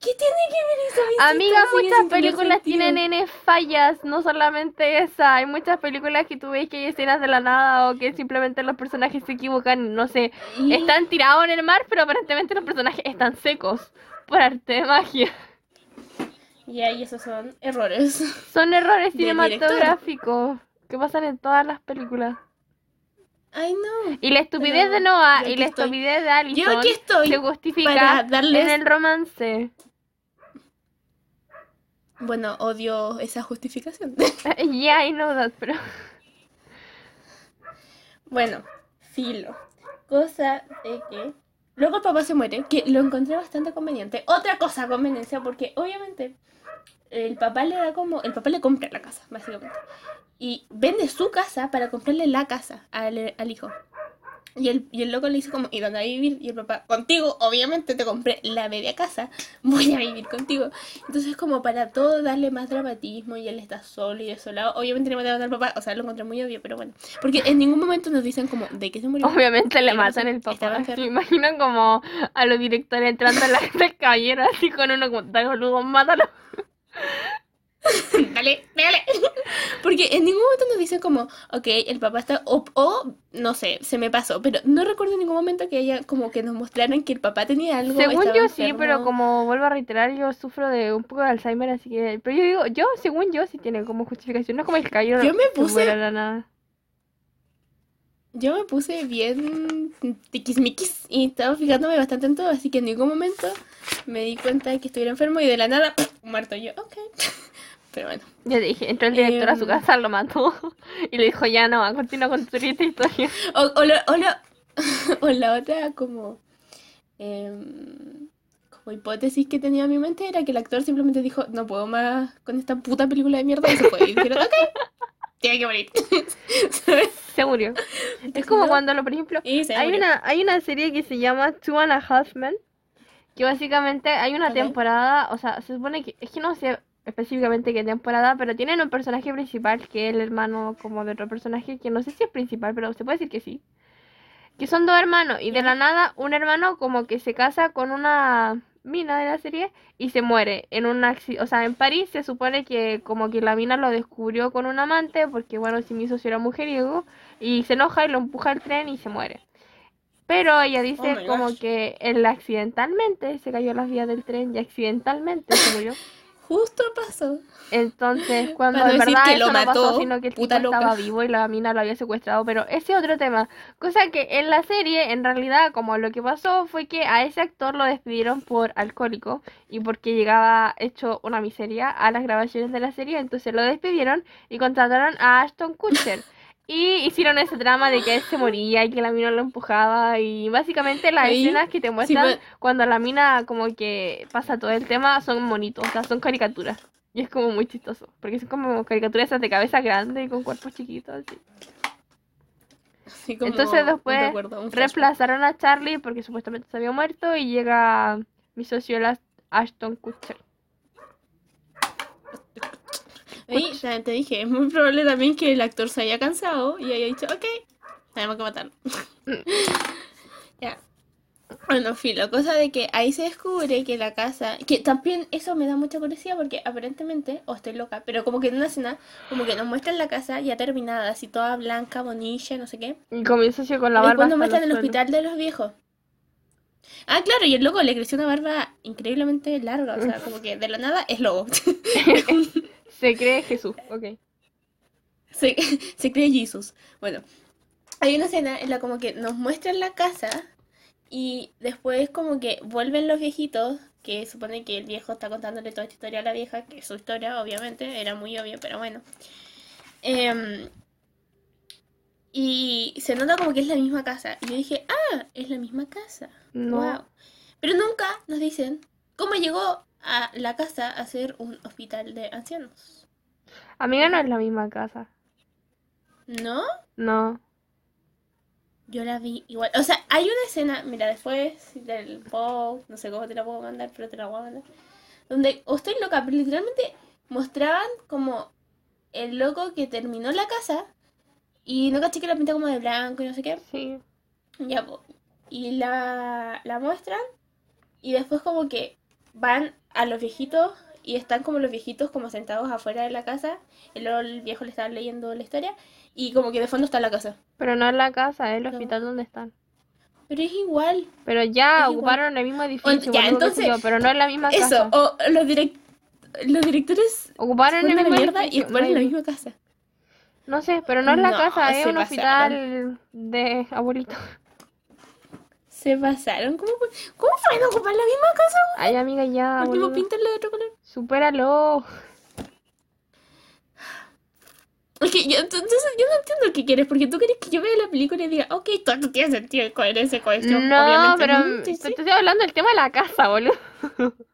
¿Qué tiene que ver? Visita? Amiga, muchas películas tienen N fallas, no solamente esa. Hay muchas películas que tú ves que hay escenas de la nada o que simplemente los personajes se equivocan, no sé, Y- están tirados en el mar, pero aparentemente los personajes están secos por arte de magia. Y ahí esos son errores. Son errores cinematográficos que pasan en todas las películas. Ay, no. Y la estupidez Pero de Noah y la estoy. estupidez de Allison Yo aquí estoy se justifica para darles- en el romance. Bueno, odio esa justificación. Yeah, I know that, pero... bueno, filo. Cosa de que luego el papá se muere, que lo encontré bastante conveniente. Otra cosa conveniencia, porque obviamente el papá le da como. El papá le compra la casa, básicamente. Y vende su casa para comprarle la casa al, al hijo. Y el, y el loco le dice como, ¿y dónde va a vivir? Y el papá, contigo, obviamente te compré la media casa, voy a vivir contigo. Entonces como para todo darle más dramatismo y él está solo y desolado. Obviamente le mataron al papá, o sea, lo encontré muy obvio, pero bueno. Porque en ningún momento nos dicen como, ¿de qué se murió? Obviamente le matan el papá. Me imagino como a los directores entrando en la del caballero así con uno como, dale boludo, mátalo. dale, dale. Porque en ningún momento nos dicen como, ok, el papá está, o, o, no sé, se me pasó, pero no recuerdo en ningún momento que haya como que nos mostraran que el papá tenía algo. Según yo sí, enfermo. pero como vuelvo a reiterar, yo sufro de un poco de Alzheimer, así que... Pero yo digo, yo, según yo, sí tiene como justificación. No es como el caballero Yo me se puse- muera de la nada. Yo me puse bien tiquismiquis y estaba fijándome bastante en todo, así que en ningún momento me di cuenta de que estuviera enfermo y de la nada, muerto yo, ok. Pero bueno. Yo dije, entró el director a su Em. casa, lo mató y le dijo, ya no, continúa con tu triste historia. O, o, la, o, la, o la otra como, em, como hipótesis que tenía en mi mente era que el actor simplemente dijo, no puedo más con esta puta película de mierda y se fue. Y dijeron, ok, tiene que morir. ¿Sabes? Se murió. Es como ¿No? cuando, por ejemplo, hay murió. una, hay una serie que se llama Two and a Half Men, que básicamente hay una temporada, o sea, se supone que, es que no sé específicamente qué temporada, pero tienen un personaje principal que es el hermano como de otro personaje, que no sé si es principal, pero se puede decir que sí. Que son dos hermanos, y de la nada un hermano como que se casa con una mina de la serie y se muere en un accidente, o sea, en París se supone que como que la mina lo descubrió con un amante, porque bueno, si mi socio era mujeriego, y se enoja y lo empuja al tren y se muere. Pero ella dice Oh my como que él accidentalmente se cayó a las vías del tren y accidentalmente se murió. Justo pasó. Entonces, cuando Para en decir verdad que lo no pasó, mató, sino que el puta estaba vivo y la mina lo había secuestrado, pero ese es otro tema. Cosa que en la serie, en realidad, como lo que pasó fue que a ese actor lo despidieron por alcohólico y porque llegaba hecho una miseria a las grabaciones de la serie, entonces lo despidieron y contrataron a Ashton Kutcher. Y hicieron ese drama de que él se moría y que la mina lo empujaba y básicamente las escenas que te muestran cuando la mina como que pasa todo el tema son monitos, o sea, son caricaturas. Y es como muy chistoso, porque son como caricaturas esas de cabeza grande y con cuerpos chiquitos. así. Así como Entonces después recuerdo. Reemplazaron a Charlie porque supuestamente se había muerto y llega mi socio Ashton Kutcher. Y ya te dije, es muy probable también que el actor se haya cansado y haya dicho, ok, tenemos que matarlo. ya. Bueno, filo, cosa de que ahí se descubre que la casa, que también eso me da mucha curiosidad porque aparentemente, o estoy loca, pero como que en una escena, como que nos muestran la casa ya terminada, así toda blanca, bonilla, no sé qué. Y mi socio con la Y barba. nos hasta muestran el hospital de los viejos. Ah, claro, y el loco le creció una barba increíblemente larga, o sea, como que de la nada es lobo. Se cree Jesús, ok. Se, se cree Jesus. Bueno, hay una escena en la como que nos muestran la casa y después como que vuelven los viejitos, que supone que el viejo está contándole toda esta historia a la vieja, que es su historia, obviamente, era muy obvio, pero bueno. Em, y se nota como que es la misma casa. Y yo dije, ah, es la misma casa. No. Wow. Pero nunca nos dicen cómo llegó a la casa a ser un hospital de ancianos. Amiga, no es la misma casa. ¿No? No. Yo la vi igual. O sea, hay una escena, mira, después del post, no sé cómo te la puedo mandar, pero te la voy a mandar. Donde, o estoy loca, pero literalmente mostraban como el loco que terminó la casa y no caché que la pinta como de blanco y no sé qué. Sí. Ya. Y la, la muestran y después como que van a los viejitos y están como los viejitos como sentados afuera de la casa. El, el viejo le estaba leyendo la historia y como que de fondo está la casa. Pero no es la casa, es el No. hospital donde están. Pero es igual. Pero ya Es igual. ocuparon el mismo edificio, ya, entonces, yo, pero no es la misma Eso, casa. o los direct los directores Ocuparon la mismo mierda y ocuparon la misma casa. No sé, pero no es la No, casa, es un hospital de abuelito. Se pasaron. ¿Cómo, fue- cómo pueden ocupar la misma casa? Ay, amiga, ya, Último, boludo. píntenlo de otro color. Supéralo. Es que yo, entonces, yo no entiendo qué quieres, porque tú quieres que yo vea la película y diga, ok, todo tiene sentido y coherencia con esto. No, obviamente. pero Mm, sí, te estoy hablando del tema de la casa, boludo.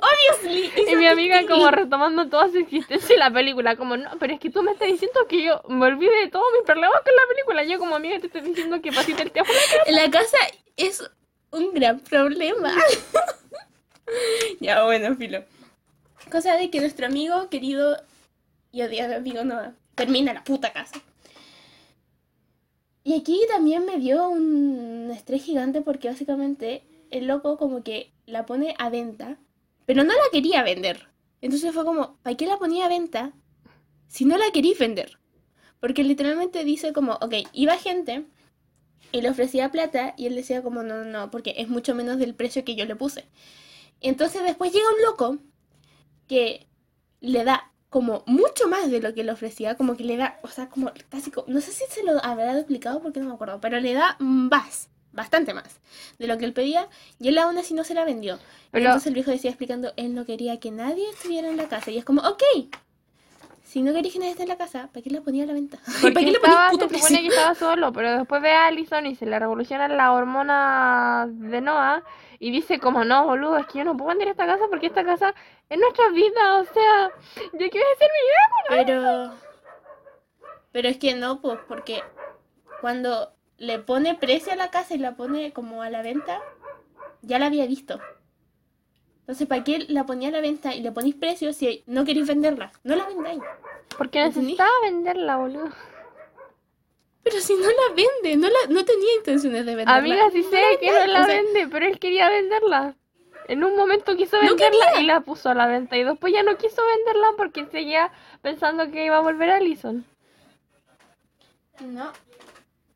Obviously, Y mi amiga como retomando toda su existencia en la película, como, no, pero es que tú me estás diciendo que yo me olvide de todos mis problemas con la película. Yo como amiga te estoy diciendo que pasiste el tiempo. La casa es un gran problema. ya, bueno, filo. Cosa de que nuestro amigo querido y odiado amigo no termina la puta casa. Y aquí también me dio un estrés gigante porque básicamente el loco como que la pone a venta, pero no la quería vender. Entonces fue como, ¿para qué la ponía a venta si no la queréis vender? Porque literalmente dice como, ok, iba gente y le ofrecía plata y él decía como, no, no, porque es mucho menos del precio que yo le puse. Entonces después llega un loco que le da como mucho más de lo que le ofrecía, como que le da, o sea, como casi, no sé si se lo habrá duplicado porque no me acuerdo, pero le da más, bastante más de lo que él pedía y él aún así no se la vendió. Pero- entonces el viejo decía explicando, él no quería que nadie estuviera en la casa y es como, ok, si no querías que nadie esté en la casa, ¿para qué la ponía a la venta? ¿Para qué le estaba, ponía puto se supone que estaba solo, pero después ve a Allison y se le revolucionan las hormonas de Noah y dice como, no, boludo, es que yo no puedo vender esta casa porque esta casa es nuestra vida, o sea, yo quiero hacer mi vida. Pero. Pero es que no, pues, porque cuando le pone precio a la casa y la pone como a la venta, ya la había visto. Entonces, ¿para qué la ponía a la venta y le ponéis precio si no queréis venderla? No la vendáis. Porque necesitaba venderla, boludo. Pero si no la vende, no, la, no tenía intenciones de venderla. Amiga, sí sé que no la o sea- vende, pero él quería venderla. En un momento quiso No venderla y la puso a la venta. Y después ya no quiso venderla porque seguía pensando que iba a volver a Allison. No.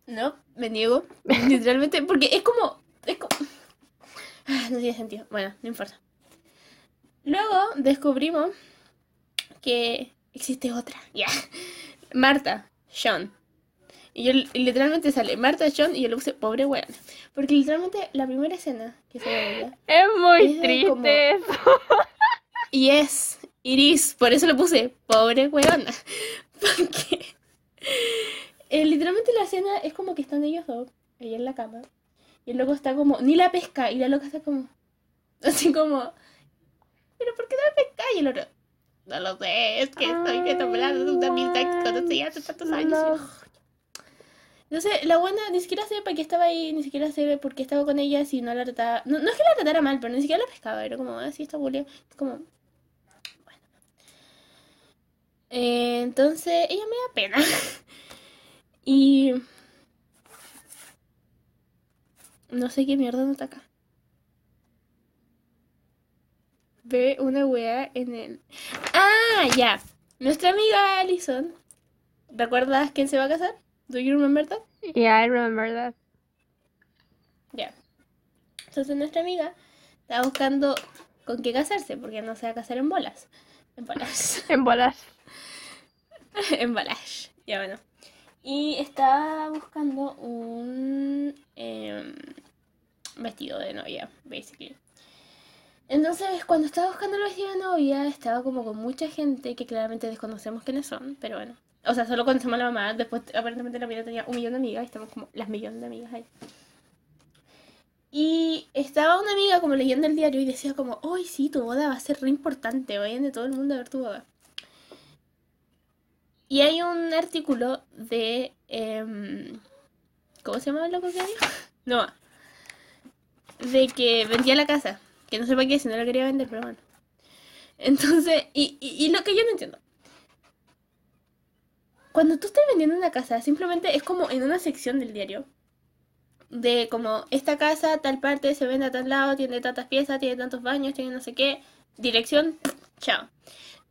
No, me niego. Literalmente, porque es como. Es como. Ah, No tiene sentido. Bueno, no importa. Luego descubrimos que existe otra. Ya. Marta, Sean. Y yo y literalmente sale Marta, Sean y yo le puse pobre weón. Porque literalmente la primera escena que se ve. Es muy Es triste como- eso. Y es Iris, por eso le puse pobre weona. Porque eh, literalmente la escena es como que están ellos dos, ella en la cama. Y el loco está como, ni la pesca, y la loca está como, así como, pero ¿por qué no la pesca? Y el otro, no lo sé, es que estoy enamorado de una amistad que conocí hace tantos años. No. Y yo, Entonces, la buena ni siquiera sé para qué estaba ahí, ni siquiera sé por qué estaba con ella, si no la trataba. No, no es que la tratara mal, pero ni siquiera la pescaba. Era como, así está Julia. Es como. Bueno. Eh, entonces, ella me da pena. y. No sé qué mierda no está acá. Ve una wea en el. ¡Ah! Ya. Nuestra amiga Alison. ¿Recuerdas quién se va a casar? ¿Do you remember that? Yeah, I remember that. Ya. Entonces nuestra amiga está buscando con qué casarse, porque no se va a casar en bolas. En bolas. En bolas. en bolas. Ya bueno. Y está buscando un em, vestido de novia, basically. Entonces, cuando estaba buscando el vestido de novia, estaba como con mucha gente que claramente desconocemos quiénes son, pero bueno. O sea, solo conocemos a la mamá, después aparentemente la vida tenía un millón de amigas, y estamos como las millones de amigas ahí. Y estaba una amiga como leyendo el diario y decía como, hoy sí, tu boda va a ser re importante, vayan de todo el mundo a ver tu boda. Y hay un artículo de... em, ¿Cómo se llama el loco que dijo? No. De que vendía la casa. Que no sé para qué, si no la quería vender, pero bueno. Entonces, y, y, y lo que yo no entiendo. Cuando tú estás vendiendo una casa, simplemente es como en una sección del diario. De como, esta casa, tal parte, se vende a tal lado, tiene tantas piezas, tiene tantos baños, tiene no sé qué. Dirección, chao.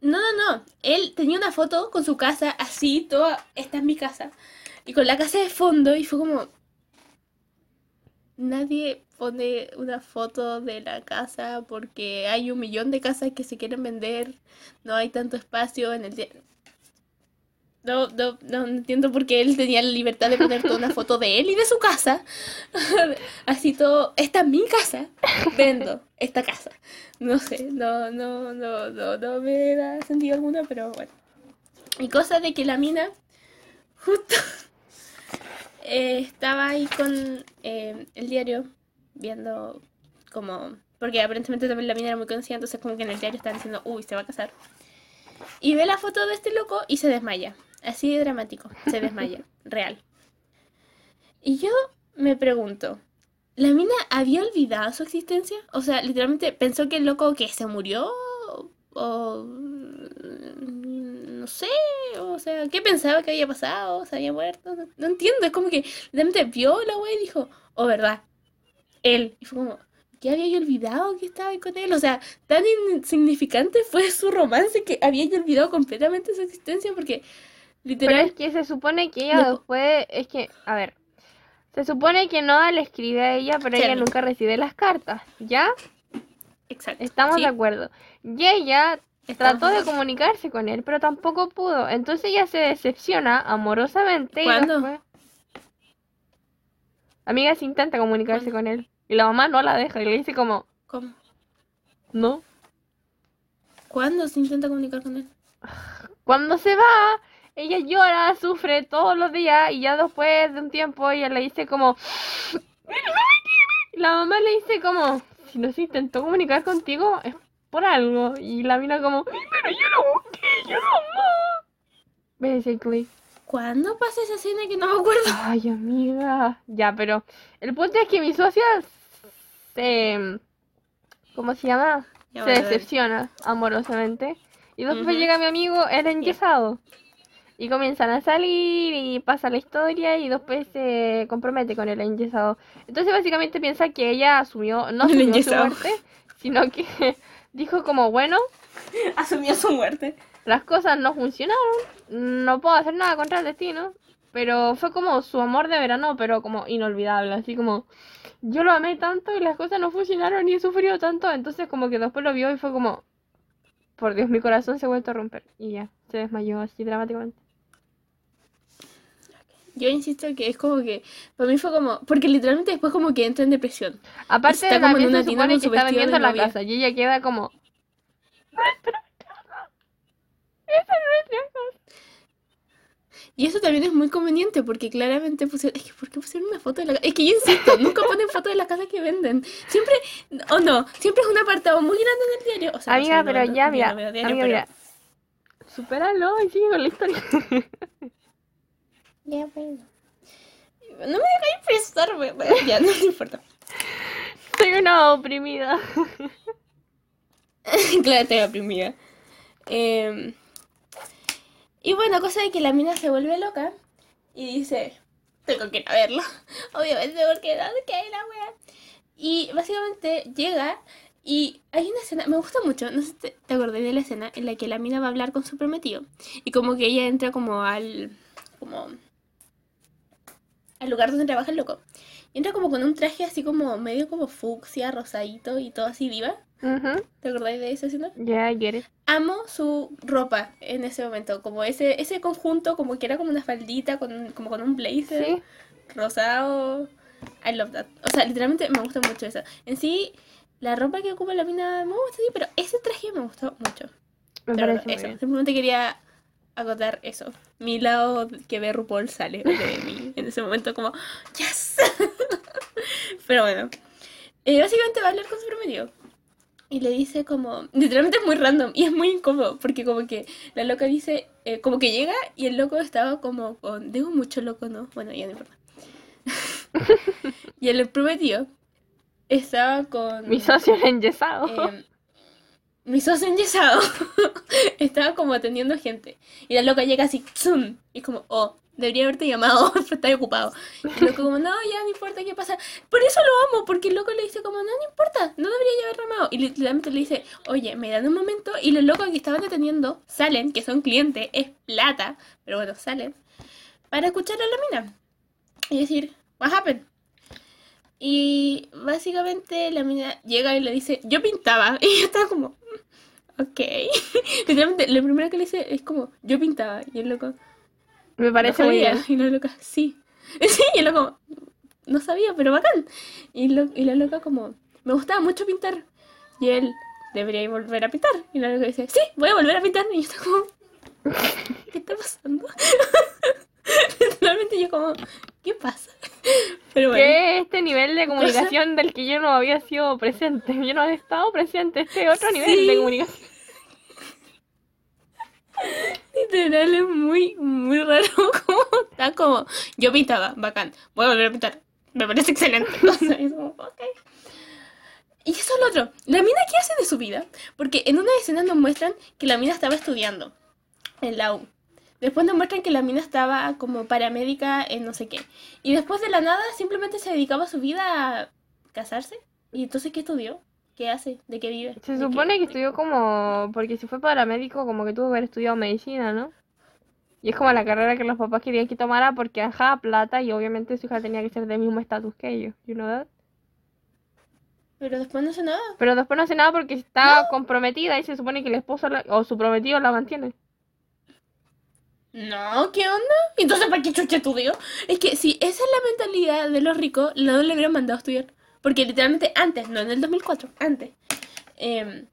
No, no, no. Él tenía una foto con su casa así, toda, esta es mi casa. Y con la casa de fondo, y fue como... nadie pone una foto de la casa porque hay un millón de casas que se quieren vender, no hay tanto espacio en el... No, no, no entiendo por qué él tenía la libertad de poner toda una foto de él y de su casa. Así todo, esta es mi casa, vendo esta casa. No sé, no, no, no, no, no me da sentido alguno, pero bueno. Y cosa de que la mina, justo, eh, estaba ahí con eh, el diario, viendo como... Porque aparentemente también la mina era muy conocida, entonces como que en el diario estaban diciendo, uy, se va a casar. Y ve la foto de este loco y se desmaya. Así de dramático, se desmaya, real. Y yo me pregunto, ¿la mina había olvidado su existencia? O sea, literalmente pensó que el loco que se murió o mm, no sé, o sea, ¿qué pensaba que había pasado? ¿Se había muerto? No, no entiendo, es como que literalmente vio la wea y dijo, oh, verdad, él. Y fue como, ¿qué había yo olvidado que estaba ahí con él? O sea, tan insignificante fue su romance que había yo olvidado completamente su existencia porque Pero literal... es que se supone que ella después, es que, a ver, se supone que Noah le escribe a ella, pero ella nunca recibe las cartas, ¿ya? Exacto. Estamos sí, de acuerdo. Y ella estamos trató de comunicarse con él, pero tampoco pudo. Entonces ella se decepciona amorosamente y ¿Cuándo? después... Amiga se intenta comunicarse con él. Y la mamá no la deja y le dice como, ¿Cómo? no. ¿Cuándo se intenta comunicar con él? Cuando se va, ella llora, sufre todos los días y ya después de un tiempo ella le dice como... La mamá le dice como, si no se intentó comunicar contigo es por algo. Y la mina como, "Ay, pero yo lo busqué, yo lo. Basically. ¿Cuándo pasa esa escena que no me acuerdo? Ay, amiga. Ya, pero el punto es que mi socia se... ¿Cómo se llama? Ya, se decepciona amorosamente. Y después llega mi amigo, el enyesado. Y comienzan a salir y pasa la historia y después se compromete con el enyesado. Entonces básicamente piensa que ella asumió, no El asumió su muerte, sino que dijo como, bueno, Asumió su muerte. las cosas no funcionaron, no puedo hacer nada contra el destino. Pero fue como su amor de verano, pero como inolvidable, así como yo lo amé tanto y las cosas no funcionaron y he sufrido tanto, entonces como que después lo vio y fue como, por Dios, mi corazón se ha vuelto a romper. Y ya, se desmayó así dramáticamente. Yo insisto que es como que, para mí fue como, porque literalmente después como que entra en depresión. Aparte Está como en una se tienda con que su está vestido de vendiendo la novia. casa y ella queda como, Y eso también es muy conveniente porque claramente pusieron, es que ¿por qué pusieron una foto de la casa? Es que yo insisto, nunca ponen foto de la casa que venden. Siempre, o no, siempre es un apartado muy grande en el diario. O sea, no amiga, no pero vendo- ya, yo mira, no veo diario, amiga, pero- mira, supéralo y sigue con la historia. Ya, bueno. No me dejáis prestarme. Bueno, ya, no importa. Soy una oprimida. claro, estoy oprimida. Eh, y bueno, cosa de que la mina se vuelve loca y dice, tengo que ir a verlo. Obviamente porque no sé qué hay la wea. Y básicamente llega y hay una escena, me gusta mucho, no sé si te, te acordás de la escena en la que la mina va a hablar con su prometido. Y como que ella entra como al, como, al lugar donde trabaja el loco. Y entra como con un traje así como medio como fucsia, rosadito y todo así diva. Ujú, ¿Te acordáis de esa escena? Ya, I get it. Amo su ropa en ese momento, como ese, ese conjunto, como que era como una faldita, con, como con un blazer Sí, rosado. I love that. O sea, literalmente me gusta mucho eso. En sí, la ropa que ocupa la mina me gusta, sí, pero ese traje me gustó mucho. me Pero muy eso, bien. simplemente quería agotar eso. Mi lado que ve RuPaul sale de mí en ese momento como, yes. pero bueno, Eh, básicamente va a hablar con su prometido. Y le dice como, literalmente es muy random y es muy incómodo porque como que la loca dice, eh, como que llega y el loco estaba como con, digo mucho loco, ¿no? Bueno, ya no importa. y el prometido estaba con... Mi socio enyesado. Eh, mi socio enyesado estaba como atendiendo gente. Y la loca llega así, ¡zum! Y es como, oh, debería haberte llamado, pero estoy ocupado. Y loco como, no, ya no importa qué pasa. Por eso lo amo, porque el loco le dice como, no, no importa, no debería haber llamado. Y literalmente le dice, oye, me dan un momento. Y los locos que estaban atendiendo salen, que son clientes, es plata, pero bueno, salen, para escuchar a la mina. Y decir, what happened? Y básicamente la mina llega y le dice, yo pintaba. Y yo estaba como, "Mm, ok. Literalmente, lo primero que le dice es como, yo pintaba. Y el loco, Me parece "¿No muy sabía?". bien. Y la loca, sí. Sí, y el loco, no sabía, pero bacán. Y, lo- y la loca como, me gustaba mucho pintar. Y él, debería ir volver a pintar. Y la loca dice, sí, voy a volver a pintar. Y yo como, ¿qué está pasando? Literalmente yo como, ¿qué pasa? Pero bueno. Que este nivel de comunicación del que yo no había sido presente. Yo no había estado presente. Este otro nivel Sí. de comunicación. Literal es muy, muy raro como está como yo pintaba, bacán, voy a volver a pintar. Me parece excelente. O sea, es como, ok. Y eso es lo otro. La mina, ¿qué hace de su vida? Porque en una escena nos muestran que la mina estaba estudiando en la U. Después nos muestran que la mina estaba como paramédica en no sé qué. Y después de la nada simplemente se dedicaba a su vida a casarse. ¿Y entonces qué estudió? ¿Qué hace? ¿De qué vive? Se ¿De supone qué? que estudió como. Porque si fue paramédico, como que tuvo que haber estudiado medicina, ¿no? Y es como la carrera que los papás querían que tomara porque ajá, plata y obviamente su hija tenía que ser del mismo estatus que ellos, you know that? Pero después no hace nada. Pero después no hace nada porque está comprometida y se supone que el esposo la- o su prometido la mantiene. No, ¿qué onda? Entonces, ¿para qué chucha estudió? Es que si esa es la mentalidad de los ricos, no le hubieran mandado a estudiar. Porque literalmente antes, no en el 2004, antes. eh,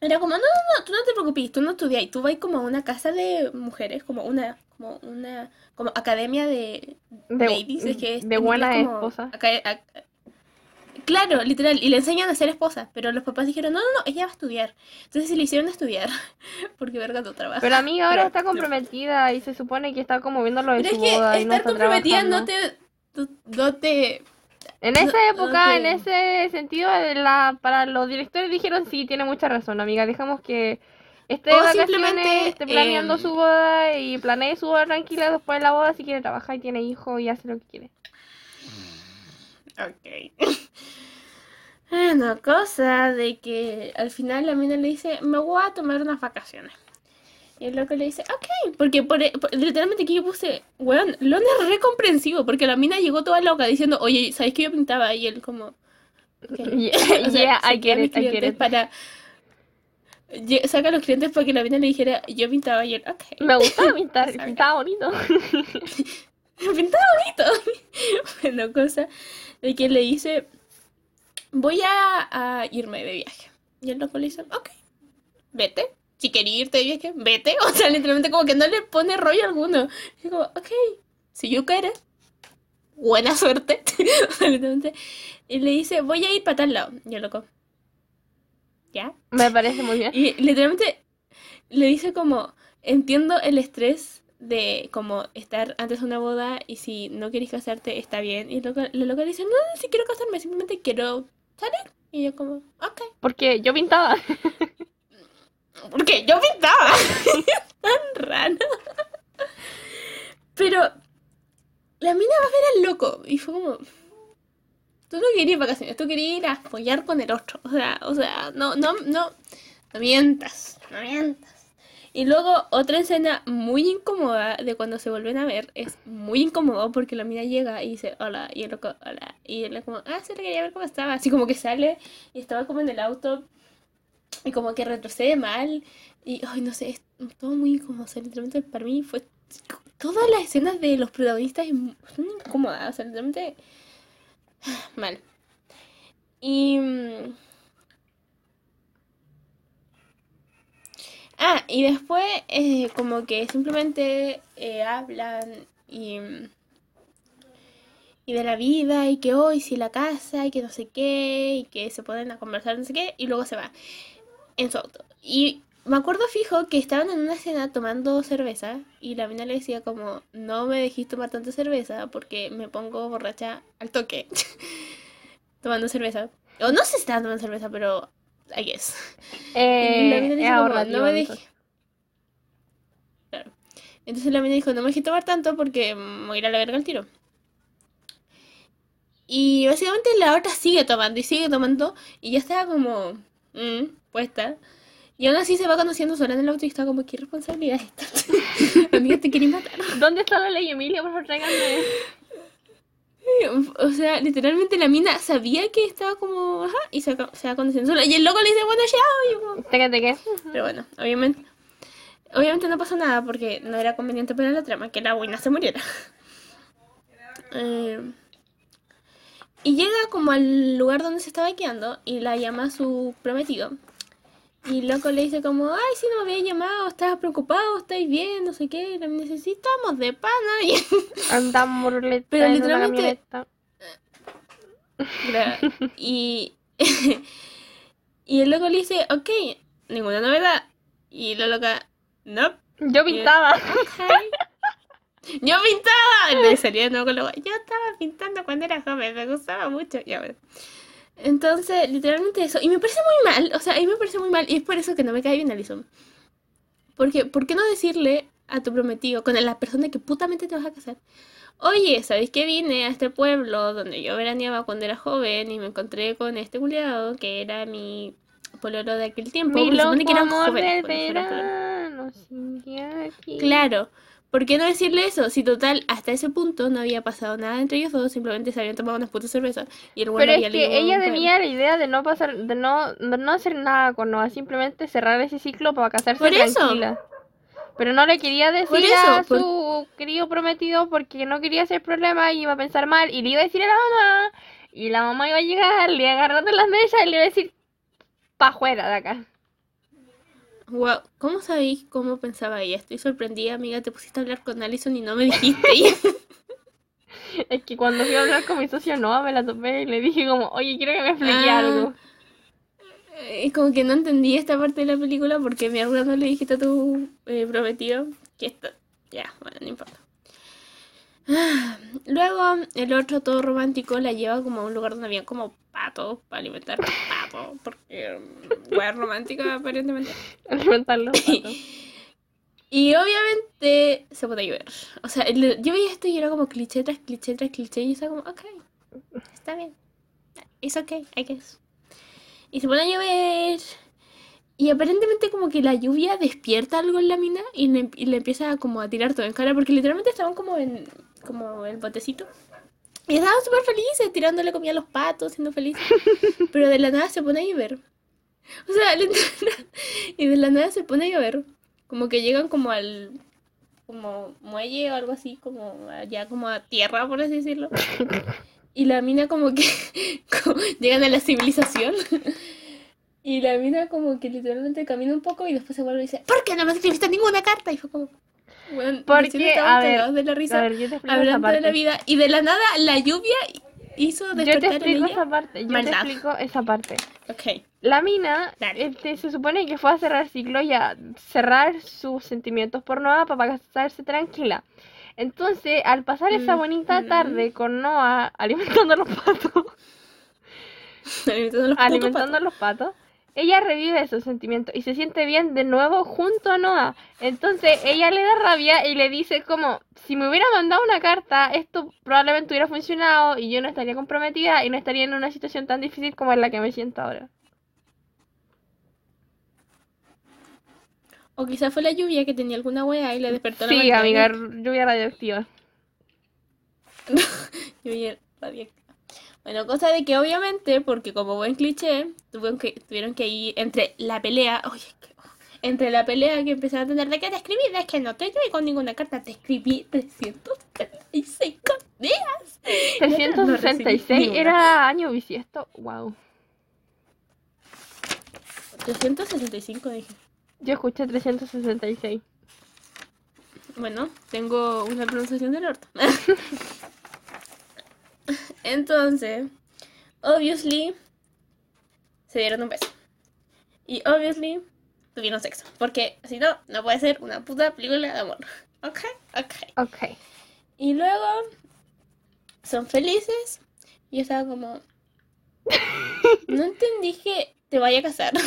era como, no, no, no, tú no te preocupes, tú no estudias. Tú vas como a una casa de mujeres, como una, como una, como academia de, De, ladies. Es que es de en buena esposa. aca- ac- Claro, literal, y le enseñan a ser esposa, pero los papás dijeron, no, no, no, ella va a estudiar. Entonces se le hicieron estudiar, porque verga tu trabajo. Pero amiga ahora Pero- está comprometida y se supone que está como viendo lo de Pero su es que boda y no estar está comprometida no te, tú- no te... En no- esa no época, en ese sentido, la, para los directores dijeron sí, tiene mucha razón, amiga. Dejamos que esté O de vacaciones, simplemente, esté planeando em, su boda y planee su boda tranquila después de la boda si quiere trabajar y tiene hijos y hace lo que quiere. Ok. Una cosa de que al final la mina le dice, me voy a tomar unas vacaciones. Y el loco le dice, ok, porque por, por- literalmente aquí yo puse, weón, Lon es re comprensivo, porque la mina llegó toda loca diciendo, oye, ¿sabes que yo pintaba? Y él como, ok. Yeah, O sea, yeah, I get it, I get it. para... Saca a los clientes para que la mina le dijera, yo pintaba y él, ok. Me gustaba pintar, pintaba bonito. Pintaba bonito. bueno, cosa de que le dice, voy a, a irme de viaje. Y el loco le dice, ok, vete. Si querías irte de viaje, vete. O sea, literalmente como que no le pone rollo alguno. Y como, ok, si yo quieres, buena suerte. Y le dice, voy a ir para tal lado. Y el loco, ¿ya? Me parece muy bien. Y literalmente le dice como, entiendo el estrés de como estar antes de una boda y si no quieres casarte está bien. Y el loco, la loca le dice, no, no, si quiero casarme, simplemente quiero Y yo como, ok. Porque yo pintaba. Porque yo pintaba. Tan raro. Pero la mina va a ver al loco. Y fue como, tú no querías vacaciones, tú querías ir a follar con el otro. O sea, o sea, no, no, no, no mientas, no mientas. Y luego otra escena muy incómoda de cuando se vuelven a ver. Es muy incómodo porque la mina llega y dice hola. Y el loco, hola. Y él es como, ah, sí, le quería ver cómo estaba. Así como que sale y estaba como en el auto y como que retrocede mal. Y, ay, no sé, es todo muy incómodo. O literalmente para mí fue. Todas las escenas de los protagonistas son incómodas. O literalmente. Mal. Y. mm, Ah, y después, eh, como que simplemente eh, hablan y. Y de la vida, y que hoy sí la casa, y que no sé qué, y que se ponen a conversar, no sé qué, y luego se va en su auto. Y me acuerdo fijo que estaban en una cena tomando cerveza y la mina le decía como, no me dejís tomar tanta cerveza porque me pongo borracha al toque. tomando cerveza. O no sé si estaban tomando cerveza, pero I guess. Y la Eh, es como, ahorrativo. no me dejé. Claro. Entonces la mina dijo, no me dejé tomar tanto porque me voy a ir a la verga al tiro. Y básicamente la otra sigue tomando y sigue tomando y ya estaba como mm, puesta. Y aún así se va conociendo sola en el auto y está como, ¿qué responsabilidad es esta? Amiga, te quería matar. ¿Dónde está la ley Emilia? Por favor, tráiganme. O sea, literalmente la mina sabía que estaba como, ajá, y se, se va con sola. Y el loco le dice, bueno, ya, Teque, teque. Pero bueno, obviamente, obviamente no pasó nada porque no era conveniente para la trama que la buena se muriera. Eh, y llega como al lugar donde se estaba quedando y la llama a su prometido. Y el loco le dice como, ay, si no me había llamado, estás preocupado, estáis bien, no sé qué. Y estamos de pana. Y Andamos ruleta Pero literalmente- y, y el loco le dice, ok, ninguna novedad. Y la loca, no. Yo pintaba. Yo pintaba. Le salía de nuevo con la Yo estaba pintando cuando era joven, me gustaba mucho. Ya, bueno. Entonces, literalmente eso. Y me parece muy mal. O sea, a mí me parece muy mal. Y es por eso que no me cae bien Alison. Porque, ¿por qué no decirle a tu prometido, con la persona que putamente te vas a casar? Oye, ¿sabéis que vine a este pueblo donde yo veraneaba cuando era joven y me encontré con este culiado que era mi pololo de aquel tiempo? Mi loco que eran amor jóvenes del pololos. verano, Shingyaki. Claro, ¿por qué no decirle eso? Si total, hasta ese punto no había pasado nada entre ellos dos, simplemente se habían tomado unas putas cervezas y el bueno Pero es había que ella tenía la idea de no pasar, de no, de no hacer nada con Noah, simplemente cerrar ese ciclo para casarse Por eso. tranquila. Pero no le quería decir a eso, por- su querido prometido porque no quería hacer problema y iba a pensar mal y le iba a decir a la mamá y la mamá iba a llegar, le iba a agarrar de las mesas y le iba a decir pa' afuera de acá. Wow, ¿cómo sabéis cómo pensaba ella? Estoy sorprendida, amiga, te pusiste a hablar con Allison y no me dijiste. Es que cuando fui a hablar con mi socio Noah me la topé y le dije como, oye, quiero que me explique Ah. algo. Es como que no entendí esta parte de la película porque mi hermano no le dijiste a tu eh, prometido que esto... Ya, bueno, no importa. Luego, el otro todo romántico la lleva como a un lugar donde había como patos para alimentar patos, porque fue romántica aparentemente. Alimentar los patos. Y obviamente se puede llover. O sea, yo veía esto y era como cliché tras cliché tras cliché y estaba como, ok, está bien. Es ok, I guess. Y se pone a llover. Y aparentemente como que la lluvia despierta algo en la mina y le, y le empieza como a tirar todo en cara porque literalmente estaban como en como el botecito. Y estaban súper felices, tirándole comida a los patos, siendo felices. Pero de la nada se pone a llover. O sea, y de la nada se pone a llover. Como que llegan como al como muelle o algo así, como allá como a tierra, por así decirlo. Y la mina como que como- llegan a la civilización. Y la mina como que literalmente camina un poco y después se vuelve y dice, ¿por qué no me escribiste ninguna carta? Y fue como, bueno, Porque, a ver, de la A risa, ver, yo te hablando de la vida. Y de la nada la lluvia hizo Yo te despertar en explico ella. esa parte. Yo te maldad. explico esa parte. Ok. La mina este, se supone que fue a cerrar ciclo y a cerrar sus sentimientos por Noah para casarse tranquila. Entonces, al pasar esa bonita Ujú. tarde con Noah alimentando a los patos, Alimentando los putos alimentando a los patos, ella revive esos sentimientos y se siente bien de nuevo junto a Noah. Entonces, ella le da rabia y le dice como, si me hubiera mandado una carta, esto probablemente hubiera funcionado y yo no estaría comprometida y no estaría en una situación tan difícil como en la que me siento ahora. O quizás fue la lluvia que tenía alguna wea y le despertó la Sí, amiga, lluvia radioactiva. Lluvia radiactiva. Bueno, cosa de que obviamente, porque como buen cliché, tuvieron que, tuvieron que ir entre la pelea, oye, es que- entre la pelea que empezaron a tener de que te escribí, es que no te llevé con ninguna carta, te escribí 335 días. Y otras no recibí 366 ni una. era año bisiesto. Wow. 365 dije. Yo escuché 366. Bueno, tengo una pronunciación del orto. Entonces, obviously, se dieron un beso. Y obviously, tuvieron sexo. Porque si no, no puede ser una puta película de amor. Ok, ok. Ok. Y luego, son felices. Y yo estaba como... No entendí que te vaya a casar.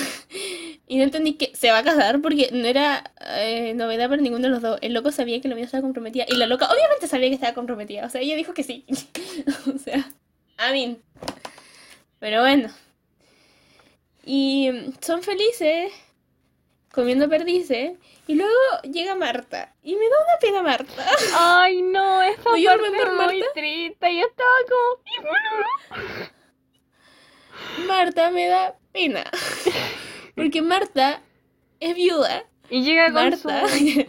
Y no entendí que se va a casar porque no era eh, novedad para ninguno de los dos. El loco sabía que la mina estaba comprometida. Y la loca obviamente sabía que estaba comprometida. O sea, ella dijo que sí. o sea, a mí. Pero bueno. Y son felices. comiendo perdices y luego llega Marta y me da una pena Marta. Ay, no, esa ¿Do you parte es muy Marta? triste. Yo estaba como... Marta me da pena. Porque Marta es viuda. Y llega con Marta. su,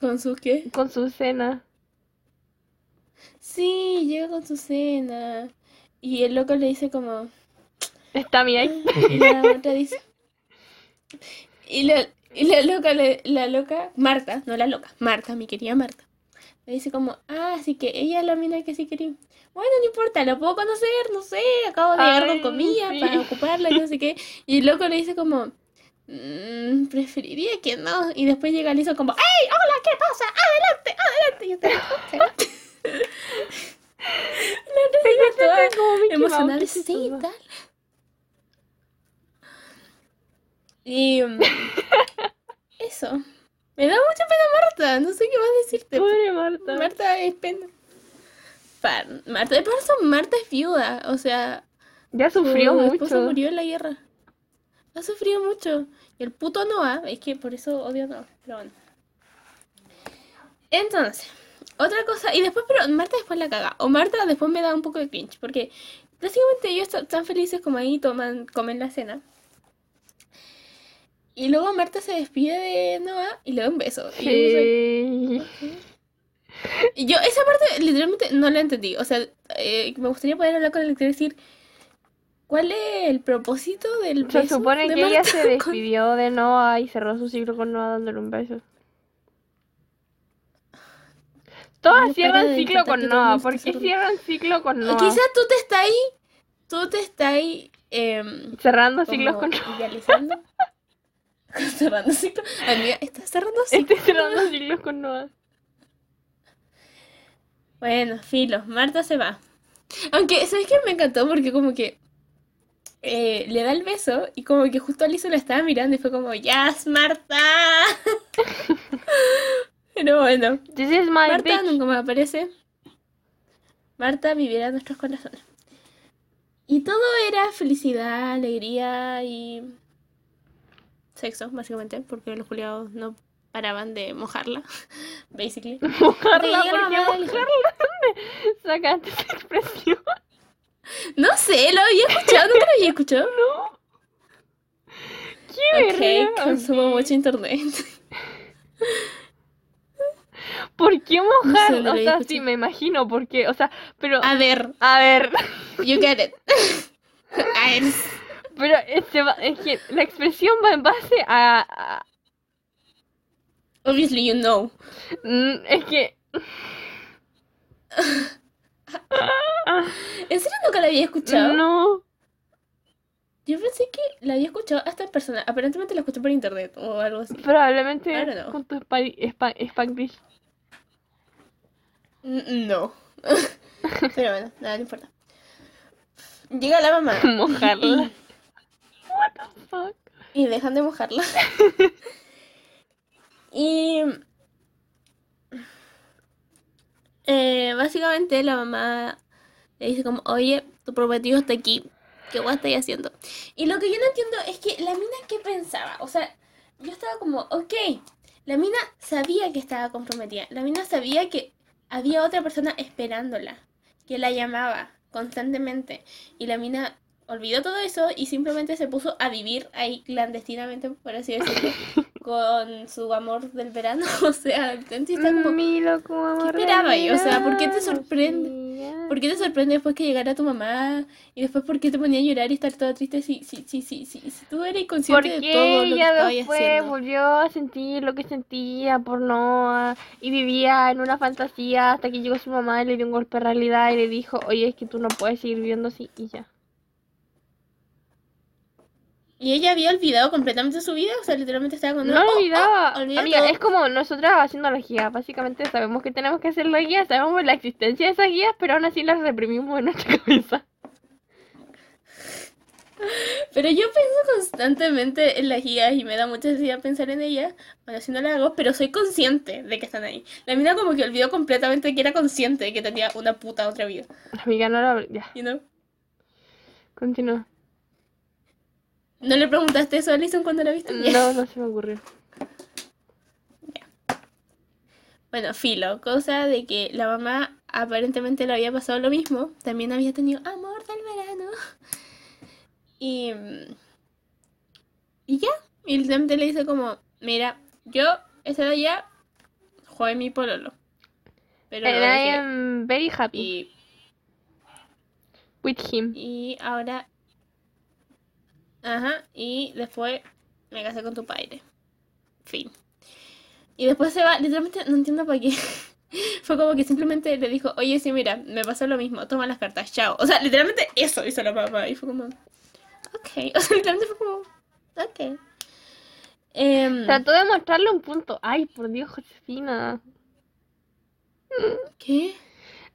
¿Con su qué? con su cena. Sí, llega con su cena. Y el loco le dice como... Está mi ex. Y la otra dice... Y la, y la loca, le- la loca, Marta, no la loca, Marta, mi querida Marta, le dice como, ah, así que ella es la mina que sí quería. Bueno, no importa, la puedo conocer, no sé, acabo de llegar con comida sí. para ocuparla y no sé qué. Y el loco le dice como, "Mm, preferiría que no. Y después llega Lisa como, ¡Ey, hola, qué pasa! ¡Adelante, adelante! Y yo te La toda Mouse, sí, tal. Y mm, eso. Me da mucha pena Marta, no sé qué más decirte. Pobre Marta. Marta es pena. Marta, de paso, Marta es viuda, o sea, Ya su sufrió esposo mucho. murió en la guerra. Ha sufrido mucho. Y el puto Noah, es que por eso odio a Noah, pero bueno. Entonces, otra cosa, y después, pero Marta después la caga. O Marta después me da un poco de cringe, porque básicamente ellos están tan felices como ahí toman, comen la cena. Y luego Marta se despide de Noah y le da un beso. Y yo Sí. Yo esa parte literalmente no la entendí. O sea, eh, me gustaría poder hablar con el lector y decir, ¿cuál es el propósito del Se beso supone de que ella se con- despidió de Noah y cerró su ciclo con Noah dándole un beso. Todas cierran ciclo con el Noah. ¿Por qué cierran ciclo con Noah? Quizás tú te estás ahí, tú te estás ahí em, Cerrando ciclos con Noah. idealizando. cerrando ciclo. Amiga, ¿estás cerrando ciclo? Estoy cerrando ciclos con Noah. Bueno, filo, Marta se va. Aunque, ¿sabes qué? Me encantó porque como que eh, le da el beso y como que justo Alicia la estaba mirando y fue como, ¡Yes, Marta! Pero bueno, This is my Marta bitch. nunca me aparece. Marta viviera en nuestros corazones. Y todo era felicidad, alegría y sexo, básicamente, porque los juliados no paraban de mojarla, basically. Mojarla, ¿por qué mojarla? ¿Dónde sacaste esa expresión? No sé, lo había escuchado, nunca lo había escuchado. No. Qué Ok, verga, consumo mucho internet. ¿Por qué mojar? No sé, lo o sea, escuchado. sí, me imagino, porque, o sea, pero, A ver, a ver, you get it. A ver, pero este va- es que la expresión va en base a, a- obviously you know. mm, es que, ¿En serio nunca la había escuchado? no, Yo pensé que la había escuchado hasta en persona. Aparentemente la escuché por internet o algo así. I probablemente don't know. con tu spa- spa- Spanglish. N- No. Pero bueno, nada, no importa. Llega la mamá Mojarla. What the fuck? y dejan de mojarla. Y eh, básicamente la mamá le dice como, oye, tu prometido está aquí. ¿Qué guay estáis haciendo? Y lo que yo no entiendo es que la mina qué pensaba. O sea, yo estaba como, ok, la mina sabía que estaba comprometida. La mina sabía que había otra persona esperándola, que la llamaba constantemente. Y la mina olvidó todo eso y simplemente se puso a vivir ahí clandestinamente, por así decirlo, con su amor del verano. O sea, entonces está como, Mi loco amor ¿Qué esperaba ahí? O sea, ¿por qué te sorprende? ¿Por qué te sorprende después que llegara tu mamá? Y después, ¿por qué te ponía a llorar y estar toda triste si, si, si, si, si, si tú eres consciente de todo lo que estabas después haciendo? volvió a sentir lo que sentía por Noah y vivía en una fantasía hasta que llegó su mamá y le dio un golpe de realidad y le dijo, oye, es que tú no puedes seguir viviendo así y ya. Y ella había olvidado completamente su vida, o sea, literalmente estaba con... No oh, oh, olvidaba. olvidé Amiga, todo. es como nosotras haciendo las guías. Básicamente sabemos que tenemos que hacer las guías, sabemos la existencia de esas guías, pero aún así las reprimimos en nuestra cabeza. Pero yo pienso constantemente en las guías y me da mucha necesidad pensar en ellas. Bueno, si no las hago, pero soy consciente de que están ahí. La mina como que olvidó completamente que era consciente de que tenía una puta otra vida. Amiga, no lo... Ya, You know? continúa. ¿No le preguntaste eso a Alison cuando la viste? No, no se me ocurrió. Bueno, filo, cosa de que la mamá aparentemente le había pasado lo mismo. También había tenido amor del verano. Y. Y ya. Y literalmente le dice como: Mira, yo ese día jugué mi pololo. Pero And I am very happy Y, with him. y ahora. Ajá. Y después me casé con tu padre. Fin. Y después se va. Literalmente no entiendo para qué. Fue como que simplemente le dijo, oye, sí, mira, me pasó lo mismo, toma las cartas, chao. O sea, literalmente eso hizo la mamá. Y fue como, ok. O sea, literalmente fue como, ok. Em, Trató de mostrarle un punto. Ay, por Dios, Josefina. ¿Qué?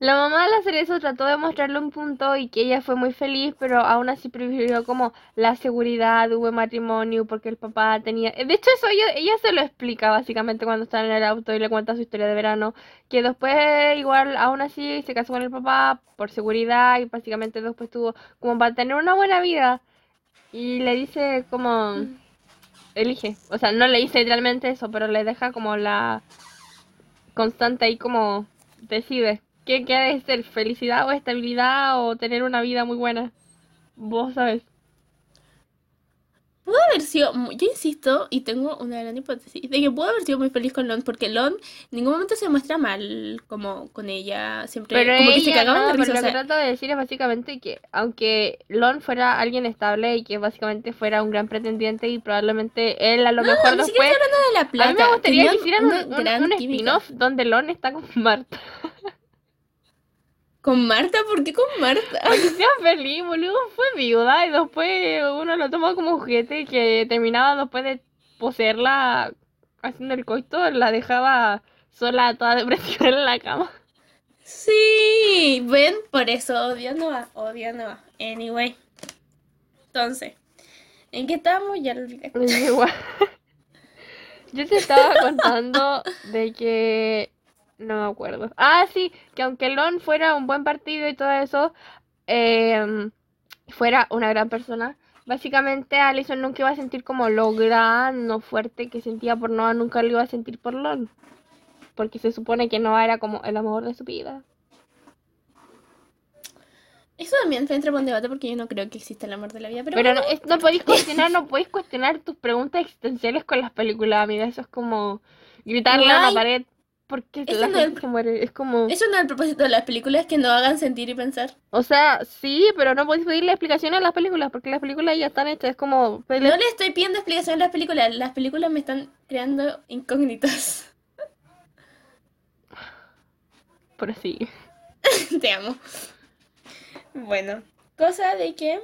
La mamá al hacer eso trató de mostrarle un punto y que ella fue muy feliz, pero aún así prefirió como la seguridad buen matrimonio porque el papá tenía... De hecho, eso ella, ella se lo explica básicamente cuando está en el auto y le cuenta su historia de verano, que después igual aún así se casó con el papá por seguridad y básicamente después tuvo como para tener una buena vida y le dice como... Elige, o sea, no le dice literalmente eso, pero le deja como la constante ahí como decide. ¿Qué quiere ser? ¿Felicidad o estabilidad o tener una vida muy buena? Vos sabes. Pudo haber sido, yo insisto, y tengo una gran hipótesis, de que pudo haber sido muy feliz con Lon, porque Lon en ningún momento se muestra mal como con ella, siempre Pero como que se ella, cagaban no, de pero risa, o lo que trato de decir es básicamente que aunque Lon fuera alguien estable y que básicamente fuera un gran pretendiente y probablemente él a lo mejor ni siquiera después... estoy hablando de la A mí me gustaría que hicieran un, un- un spin-off donde Lon está con Marta. ¿Con Marta? ¿Por qué con Marta? Para que sea feliz, boludo. Fue viuda y después uno lo toma como juguete que terminaba después de poseerla haciendo el coito, la dejaba sola, toda depresión en la cama. Sí, ven, por eso odio a Noah, odio a Noah. Anyway, entonces, ¿en qué estamos? Ya lo olvidé. Es igual. Yo te estaba contando de que... No me acuerdo. Ah, sí, que aunque Lon fuera un buen partido y todo eso, em, fuera una gran persona, básicamente Alison nunca iba a sentir como lo gran o fuerte que sentía por Noah, nunca lo iba a sentir por Lon. Porque se supone que Noah era como el amor de su vida. Eso también entra en debate porque yo no creo que exista el amor de la vida, pero, Pero no, es- no podéis cuestionar, no podéis cuestionar tus preguntas existenciales con las películas, amiga. Eso es como gritarle a Guay. pared porque la no el gente muere. Es como... eso no es el propósito de las películas, que no hagan sentir y pensar. O sea, sí, pero no podéis pedirle explicaciones a las películas porque las películas ya están hechas. Es como... No le estoy pidiendo explicación a las películas, las películas me están creando incógnitas. Pero sí. Te amo. Bueno, cosa de que.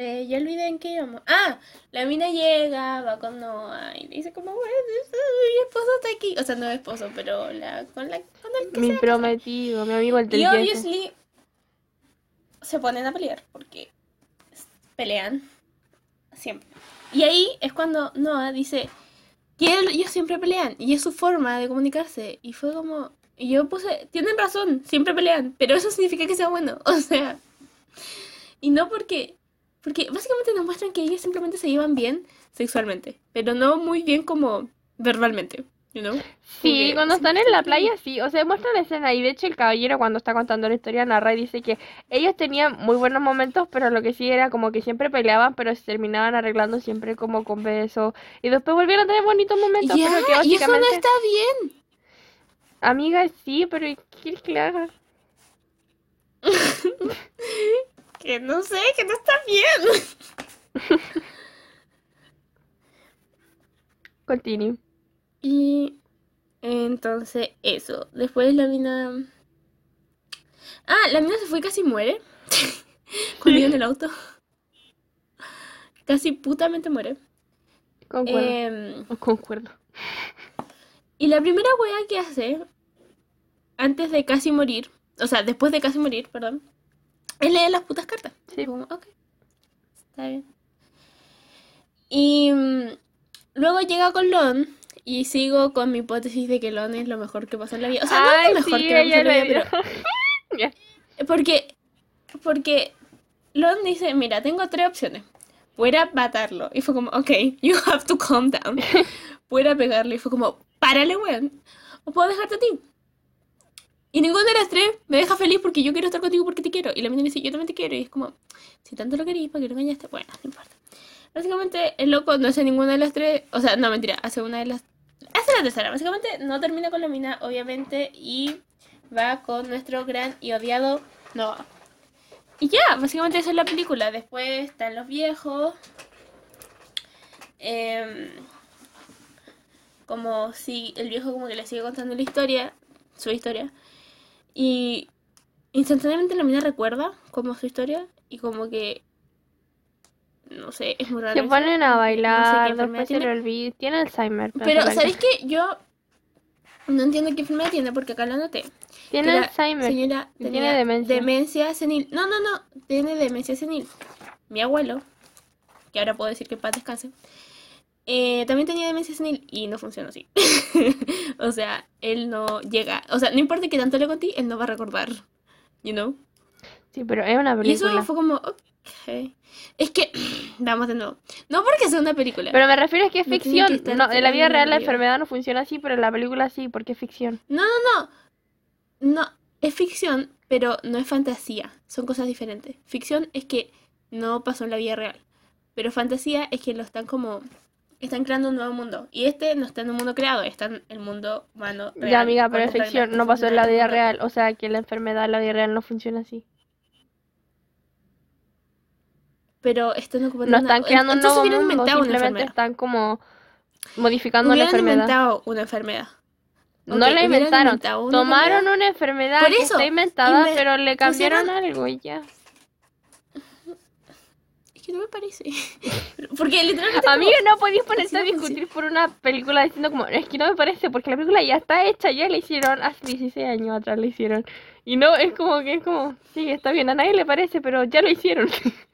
Eh, ya olvidé en qué íbamos. Ah, la mina llega, va con Noah y le dice como, bueno, mi esposo está aquí. O sea, no es esposo, pero la, con, la, con el que Mi prometido, mi amigo el Y obviously se ponen a pelear porque pelean siempre. Y ahí es cuando Noah dice que ellos siempre pelean y es su forma de comunicarse. Y fue como, y yo puse, tienen razón, siempre pelean, pero eso significa que sea bueno. O sea, y no porque, porque básicamente nos muestran que ellos simplemente se llevan bien sexualmente, pero no muy bien como verbalmente, you know? Sí, cuando están en la playa, sí, o sea, muestra la escena y de hecho el caballero cuando está contando la historia narra y dice que ellos tenían muy buenos momentos, pero lo que sí era como que siempre peleaban, pero se terminaban arreglando siempre como con besos y después volvieron a tener bonitos momentos, Ya, pero que y eso no básicamente, está bien. amiga, sí, pero ¿y ¿qué quieres que le haga? Que no sé, que no está bien. Continue. Y entonces eso. Después la mina... Ah, la mina se fue y casi muere. Cuando en el auto. Casi putamente muere. Concuerdo. Em, Concuerdo. y la primera wea que hace, antes de casi morir, o sea, después de casi morir, perdón, es leer las putas cartas. Sí. Como, ok, está bien. Y mm, luego llega con Lon y sigo con mi hipótesis de que Lon es lo mejor que pasa en la vida. O sea, no es Ay, lo mejor sí, que ella en la vida, pero porque, porque Lon dice, mira, tengo tres opciones. fuera matarlo. Y fue como, ok, you have to calm down. fuera pegarle. Y fue como, párale, weón. O puedo dejarte a ti. Y ninguna de las tres me deja feliz porque yo quiero estar contigo porque te quiero. Y la mina dice, yo también te quiero. Y es como, si tanto lo querías, ¿para que lo engañaste? Bueno, no importa. Básicamente, el loco no hace ninguna de las tres. O sea, no, mentira, hace una de las. Hace la tercera. Básicamente, no termina con la mina, obviamente. Y va con nuestro gran y odiado Noah. Y ya, básicamente esa es la película. Después están los viejos. Em, como si el viejo como que le sigue contando la historia, su historia. Y instantáneamente la mina recuerda como su historia y como que no sé, es muy raro. Se ponen a No sé bailar, después se tiene. olvida. Tiene Alzheimer. Pero, que- ¿sabéis qué? Yo no entiendo qué enfermedad tiene porque acá lo anoté. Tiene que Alzheimer. Señora, tenía tiene demencia. demencia senil. No, no, no, tiene demencia senil. Mi abuelo, que ahora puedo decir que en paz descanse, eh, también tenía demencia senil y no funciona así. o sea, él no llega. O sea, no importa que tanto le conté, él no va a recordar. You know? Sí, pero es una Y eso película. fue como, ok. Es que, vamos de nuevo. No porque sea una película. Pero me refiero a que es que ficción. estar No, en la vida real la enfermedad no funciona así, pero en la película sí, porque es ficción. No, no, no. No, es ficción, pero no es fantasía. Son cosas diferentes. Ficción es que no pasó en la vida real. Pero fantasía es que lo están como. Están creando un nuevo mundo. Y este no está en un mundo creado, está en el mundo humano. real, ya, amiga, pero es ficción. No pasó en la vida real. O sea, que la enfermedad en la vida real no funciona así. Pero están ocupando No una- están creando un nuevo mundo, inventado una simplemente enfermedad. están como modificando la Hubieran enfermedad. inventado una enfermedad. No la inventaron. una Tomaron enfermedad. una enfermedad Por que está inventada, inven- pero le cambiaron pusieron- algo y ya. Que no me parece. Porque literalmente. como- Amiga, no podéis ponerte a discutir por una película diciendo como, es que no me parece, porque la película ya está hecha, ya la hicieron, hace 16 años atrás la hicieron. Y no, es como que es como, sí, está bien, a nadie le parece, pero ya lo hicieron.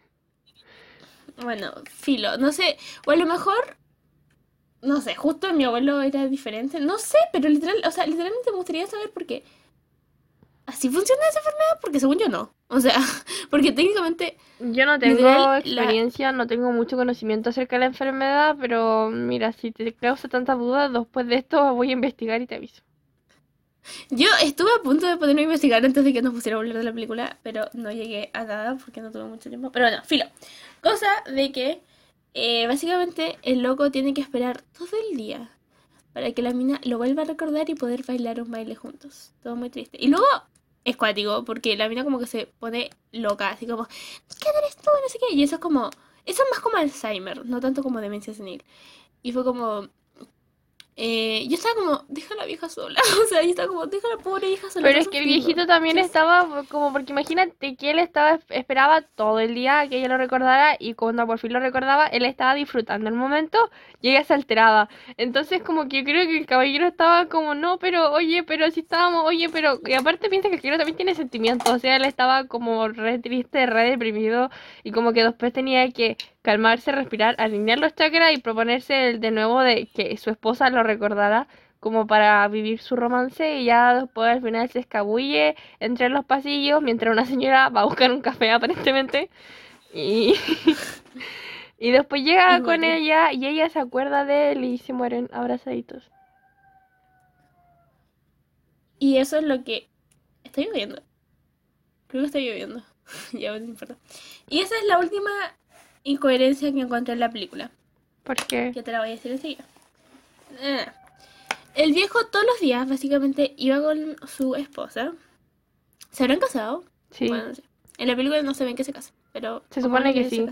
Bueno, filo, no sé, o a lo mejor, no sé, justo mi abuelo era diferente, no sé, pero literal, o sea, literalmente me gustaría saber por qué. ¿Así funciona esa enfermedad? Porque según yo no. O sea, porque técnicamente, Yo no tengo Literal, la- experiencia, no tengo mucho conocimiento acerca de la enfermedad, pero mira, si te causa tanta duda, después de esto voy a investigar y te aviso. yo estuve a punto de ponerme a investigar antes de que nos pusiera a hablar de la película, pero no llegué a nada porque no tuve mucho tiempo. Pero bueno, filo. Cosa de que, eh, básicamente, el loco tiene que esperar todo el día para que la mina lo vuelva a recordar y poder bailar un baile juntos. Todo muy triste. Y luego es cuático, porque la mina como que se pone loca, así como, ¿qué eres tú? No sé qué. Y eso es como, eso es más como Alzheimer, no tanto como demencia senil. Y fue como, eh, yo estaba como, deja a la vieja sola. o sea, yo estaba como, deja a la pobre vieja sola. Pero es que el sufriendo". viejito también estaba como porque imagínate que él estaba esperaba todo el día a que ella lo recordara y cuando por fin lo recordaba él estaba disfrutando el momento y ella se alteraba. Entonces como que yo creo que el caballero estaba como no, pero oye, pero si estábamos, oye, pero y aparte piensa que el caballero también tiene sentimientos, o sea, él estaba como re triste, re deprimido y como que después tenía que calmarse, respirar, alinear los chakras y proponerse el de nuevo de que su esposa lo recordara como para vivir su romance y ya después al final se escabulle entre los pasillos mientras una señora va a buscar un café aparentemente y, y después llega Y con muere. ella y ella se acuerda de él y se mueren abrazaditos. Y eso es lo que... Está lloviendo. Creo que está lloviendo. ya no importa. Y esa es la última incoherencia que encontré en la película. Porque Que te la voy a decir enseguida. Eh, El viejo todos los días básicamente iba con su esposa. ¿Se habrán casado? sí, Bueno, no sé. En la película no se ven que se casan, pero... Se supone que sí.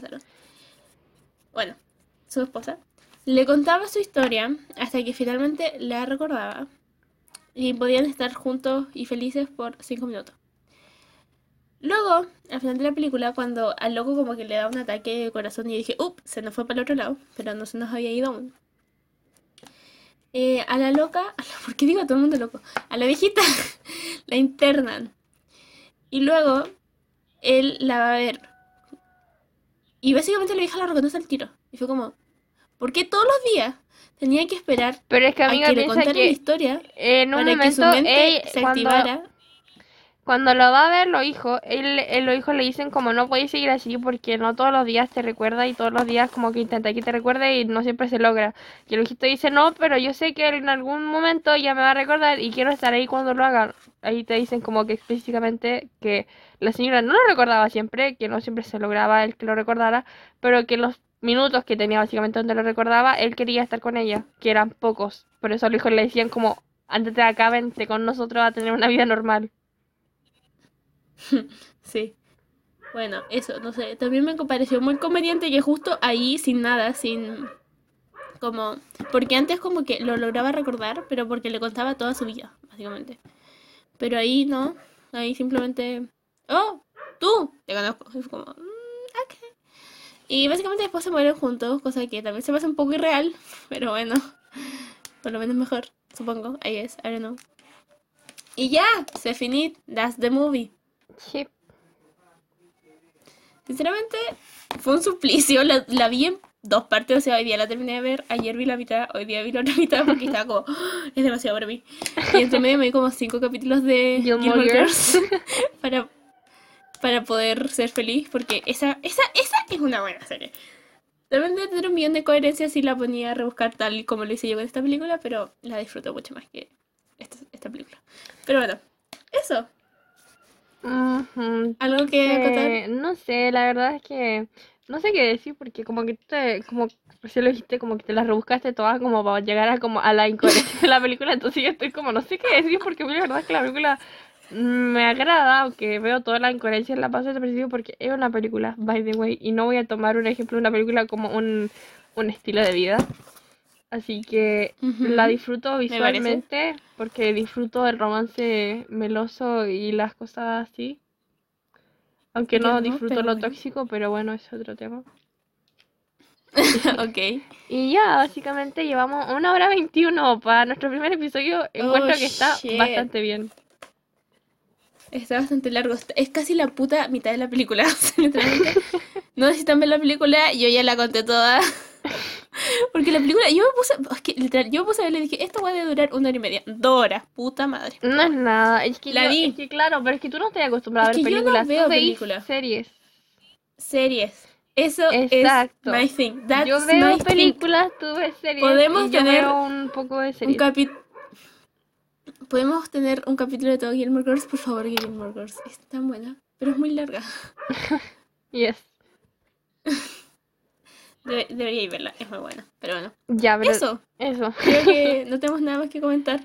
Bueno, su esposa le contaba su historia hasta que finalmente la recordaba y podían estar juntos y felices por cinco minutos. Luego, al final de la película, cuando al loco como que le da un ataque de corazón y yo dije, up, se nos fue para el otro lado, pero no se nos había ido aún. Eh, a la loca, a la- ¿por qué digo a todo el mundo loco? A la viejita la internan. Y luego él la va a ver. Y básicamente la vieja la reconoce al tiro. Y fue como, ¿por qué todos los días tenía que esperar pero es que a amiga que le contara la que historia en un para que su mente se cuando activara? Cuando lo va a ver los hijos, él, él- los hijos le dicen como no podéis seguir así porque no todos los días te recuerda y todos los días como que intenta que te recuerde y no siempre se logra. Y el hijito dice no, pero yo sé que en algún momento ya me va a recordar y quiero estar ahí cuando lo haga. Ahí te dicen como que explícitamente que la señora no lo recordaba siempre, que no siempre se lograba el que lo recordara, pero que los minutos que tenía básicamente donde lo recordaba, él quería estar con ella, que eran pocos. Por eso los hijos le decían como antes de acá vente con nosotros a tener una vida normal. Sí. Bueno, eso, no sé. También me pareció muy conveniente que justo ahí, sin nada, sin. Como. Porque antes, como que lo lograba recordar, pero porque le contaba toda su vida, básicamente. Pero ahí no. Ahí simplemente. ¡Oh! ¡Tú! Te conozco. Fue como. "Mm. Y básicamente después se mueren juntos, cosa que también se me hace un poco irreal. Pero bueno. Por lo menos mejor, supongo. Ahí es, I don't know. Y ya, se finit. That's the movie. Sí. Sinceramente, fue un suplicio. La, la vi en dos partes, o sea, hoy día la terminé de ver. Ayer vi la mitad, hoy día vi la otra mitad porque estaba como, "Ah, es demasiado para mí. Y entre medio me vi como cinco capítulos de Gilmore Girls. Para, para poder ser feliz, porque esa, esa, esa es una buena serie. Debe tener un millón de coherencias si la ponía a rebuscar tal y como lo hice yo con esta película, pero la disfruto mucho más que esta, esta película. Pero bueno, eso. ¿Algo que acotar? Eh, no sé, la verdad es que no sé qué decir porque como que te, como recién lo dijiste, como que te las rebuscaste todas como para llegar a como a la incoherencia de la película, entonces yo estoy como no sé qué decir porque la verdad es que la película me agrada, aunque veo toda la incoherencia en la paso de principio porque es una película, by the way, y no voy a tomar un ejemplo de una película como un, un estilo de vida. Así que la disfruto visualmente porque disfruto el romance meloso y las cosas así. Aunque no no, disfruto lo bueno. tóxico, pero bueno, es otro tema. ok. Y ya, básicamente llevamos una hora 21 para nuestro primer episodio. Encuentro que está Oh, shit. bastante bien. Está bastante largo. Es casi la puta mitad de la película. No necesitan ver la película, yo ya la conté toda. Porque la película, yo me puse, es que, literal, yo me puse a ver y dije, esto va a durar una hora y media. Dos horas, puta madre. No es nada, es que, La yo- vi. es que claro, pero es que tú no estás acostumbrado Es a ver que yo no películas, veo películas. series. Series. Eso Exacto. es my thing. That's Yo veo thing. películas, tú ves series. Podemos yo tener veo un poco de Un series. capi- Podemos tener un capítulo de todo Gilmore Girls, por favor, Gilmore Girls. Es tan buena, pero es muy larga. Yes. Debe- debería ir verla, es muy buena. Pero bueno. Ya, pero Eso. eso. Creo que no tenemos nada más que comentar.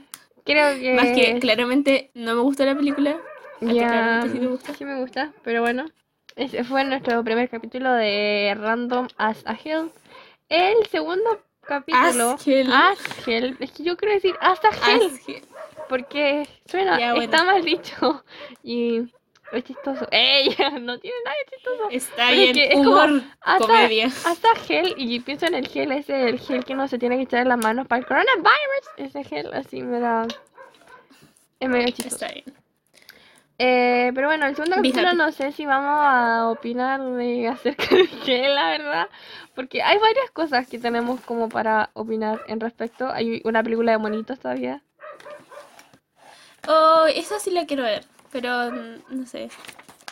Creo que Más que claramente no me gustó la película. Ya sí te gusta. sí me gusta, pero bueno. Ese fue nuestro primer capítulo de Random as a Hell. El segundo capítulo. As Hell. As Hell. Es que yo quiero decir As a Hell. Así- Porque suena, Ya, bueno. está mal dicho. Y es chistoso. ¡Ey! No tiene nada de chistoso. Está es bien, es como humor, hasta- comedia. Hasta gel, y pienso en el gel ese, el gel que no se tiene que echar en las manos para el coronavirus. Ese gel así me da. Es medio chistoso. Está bien. Eh, pero bueno, el segundo capítulo no sé si vamos a opinar de acerca del gel, la verdad. Porque hay varias cosas que tenemos como para opinar en respecto. Hay una película de monitos todavía. Oh, esa sí la quiero ver, pero mm, no sé.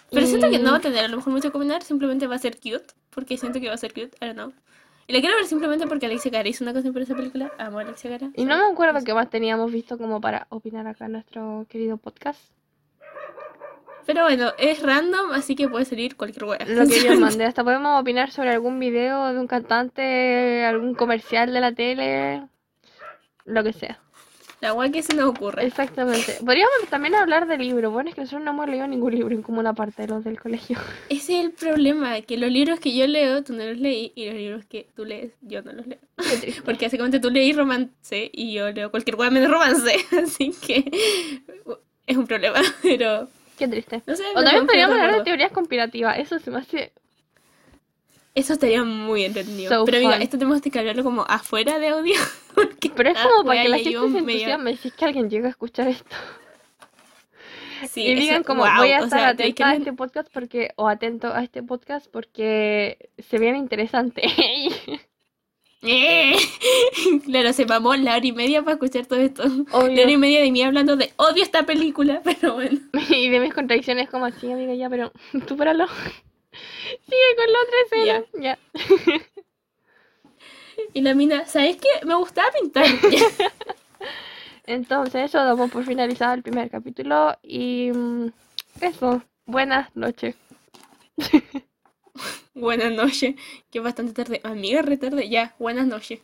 Pero siento que no va a tener a lo mejor mucho que opinar, simplemente va a ser cute, porque siento que va a ser cute, I don't know. Y la quiero ver simplemente porque Alexia Cara hizo una canción por esa película. Amo a Alexia Cara. Y no me acuerdo qué más teníamos visto como para opinar acá en nuestro querido podcast. Pero bueno, es random, así que puede salir cualquier wea. Lo que yo mandé. Hasta podemos opinar sobre algún video de un cantante, algún comercial de la tele, lo que sea. La wea que se nos ocurre. Exactamente. Podríamos también hablar de libros. Bueno, es que nosotros no hemos leído ningún libro en como una parte de los del colegio. Ese es el problema, que los libros que yo leo, tú no los leí, y los libros que tú lees, yo no los leo. Porque básicamente tú leí romance y yo leo cualquier wea menos romance, así que es un problema, pero Qué triste. no sé. O también podríamos hablar de teorías conspirativas. Eso se me hace. Eso estaría muy entretenido. So pero amiga, fun. esto tenemos que hablarlo como afuera de audio. porque Pero es como para que la gente se medio- entusiasme. Si es que alguien llega a escuchar esto. Sí, y digan eso- como wow, voy a o estar sea, de que atenta a este podcast porque o atento a este podcast porque se viene interesante Eh. Claro, se mamó la hora y media para escuchar todo esto. La hora y Obvio. media de mí hablando de odio esta película, pero bueno. Y de mis contradicciones como así, amiga, ya, pero supéralo. Sigue con la otra escena. Ya. Y la mina, ¿sabes qué? Me gustaba pintar. Entonces, eso damos por finalizado el primer capítulo. Y mm, eso. Buenas noches. buenas noches. Que es bastante tarde. Amiga, re tarde. Ya, buenas noches.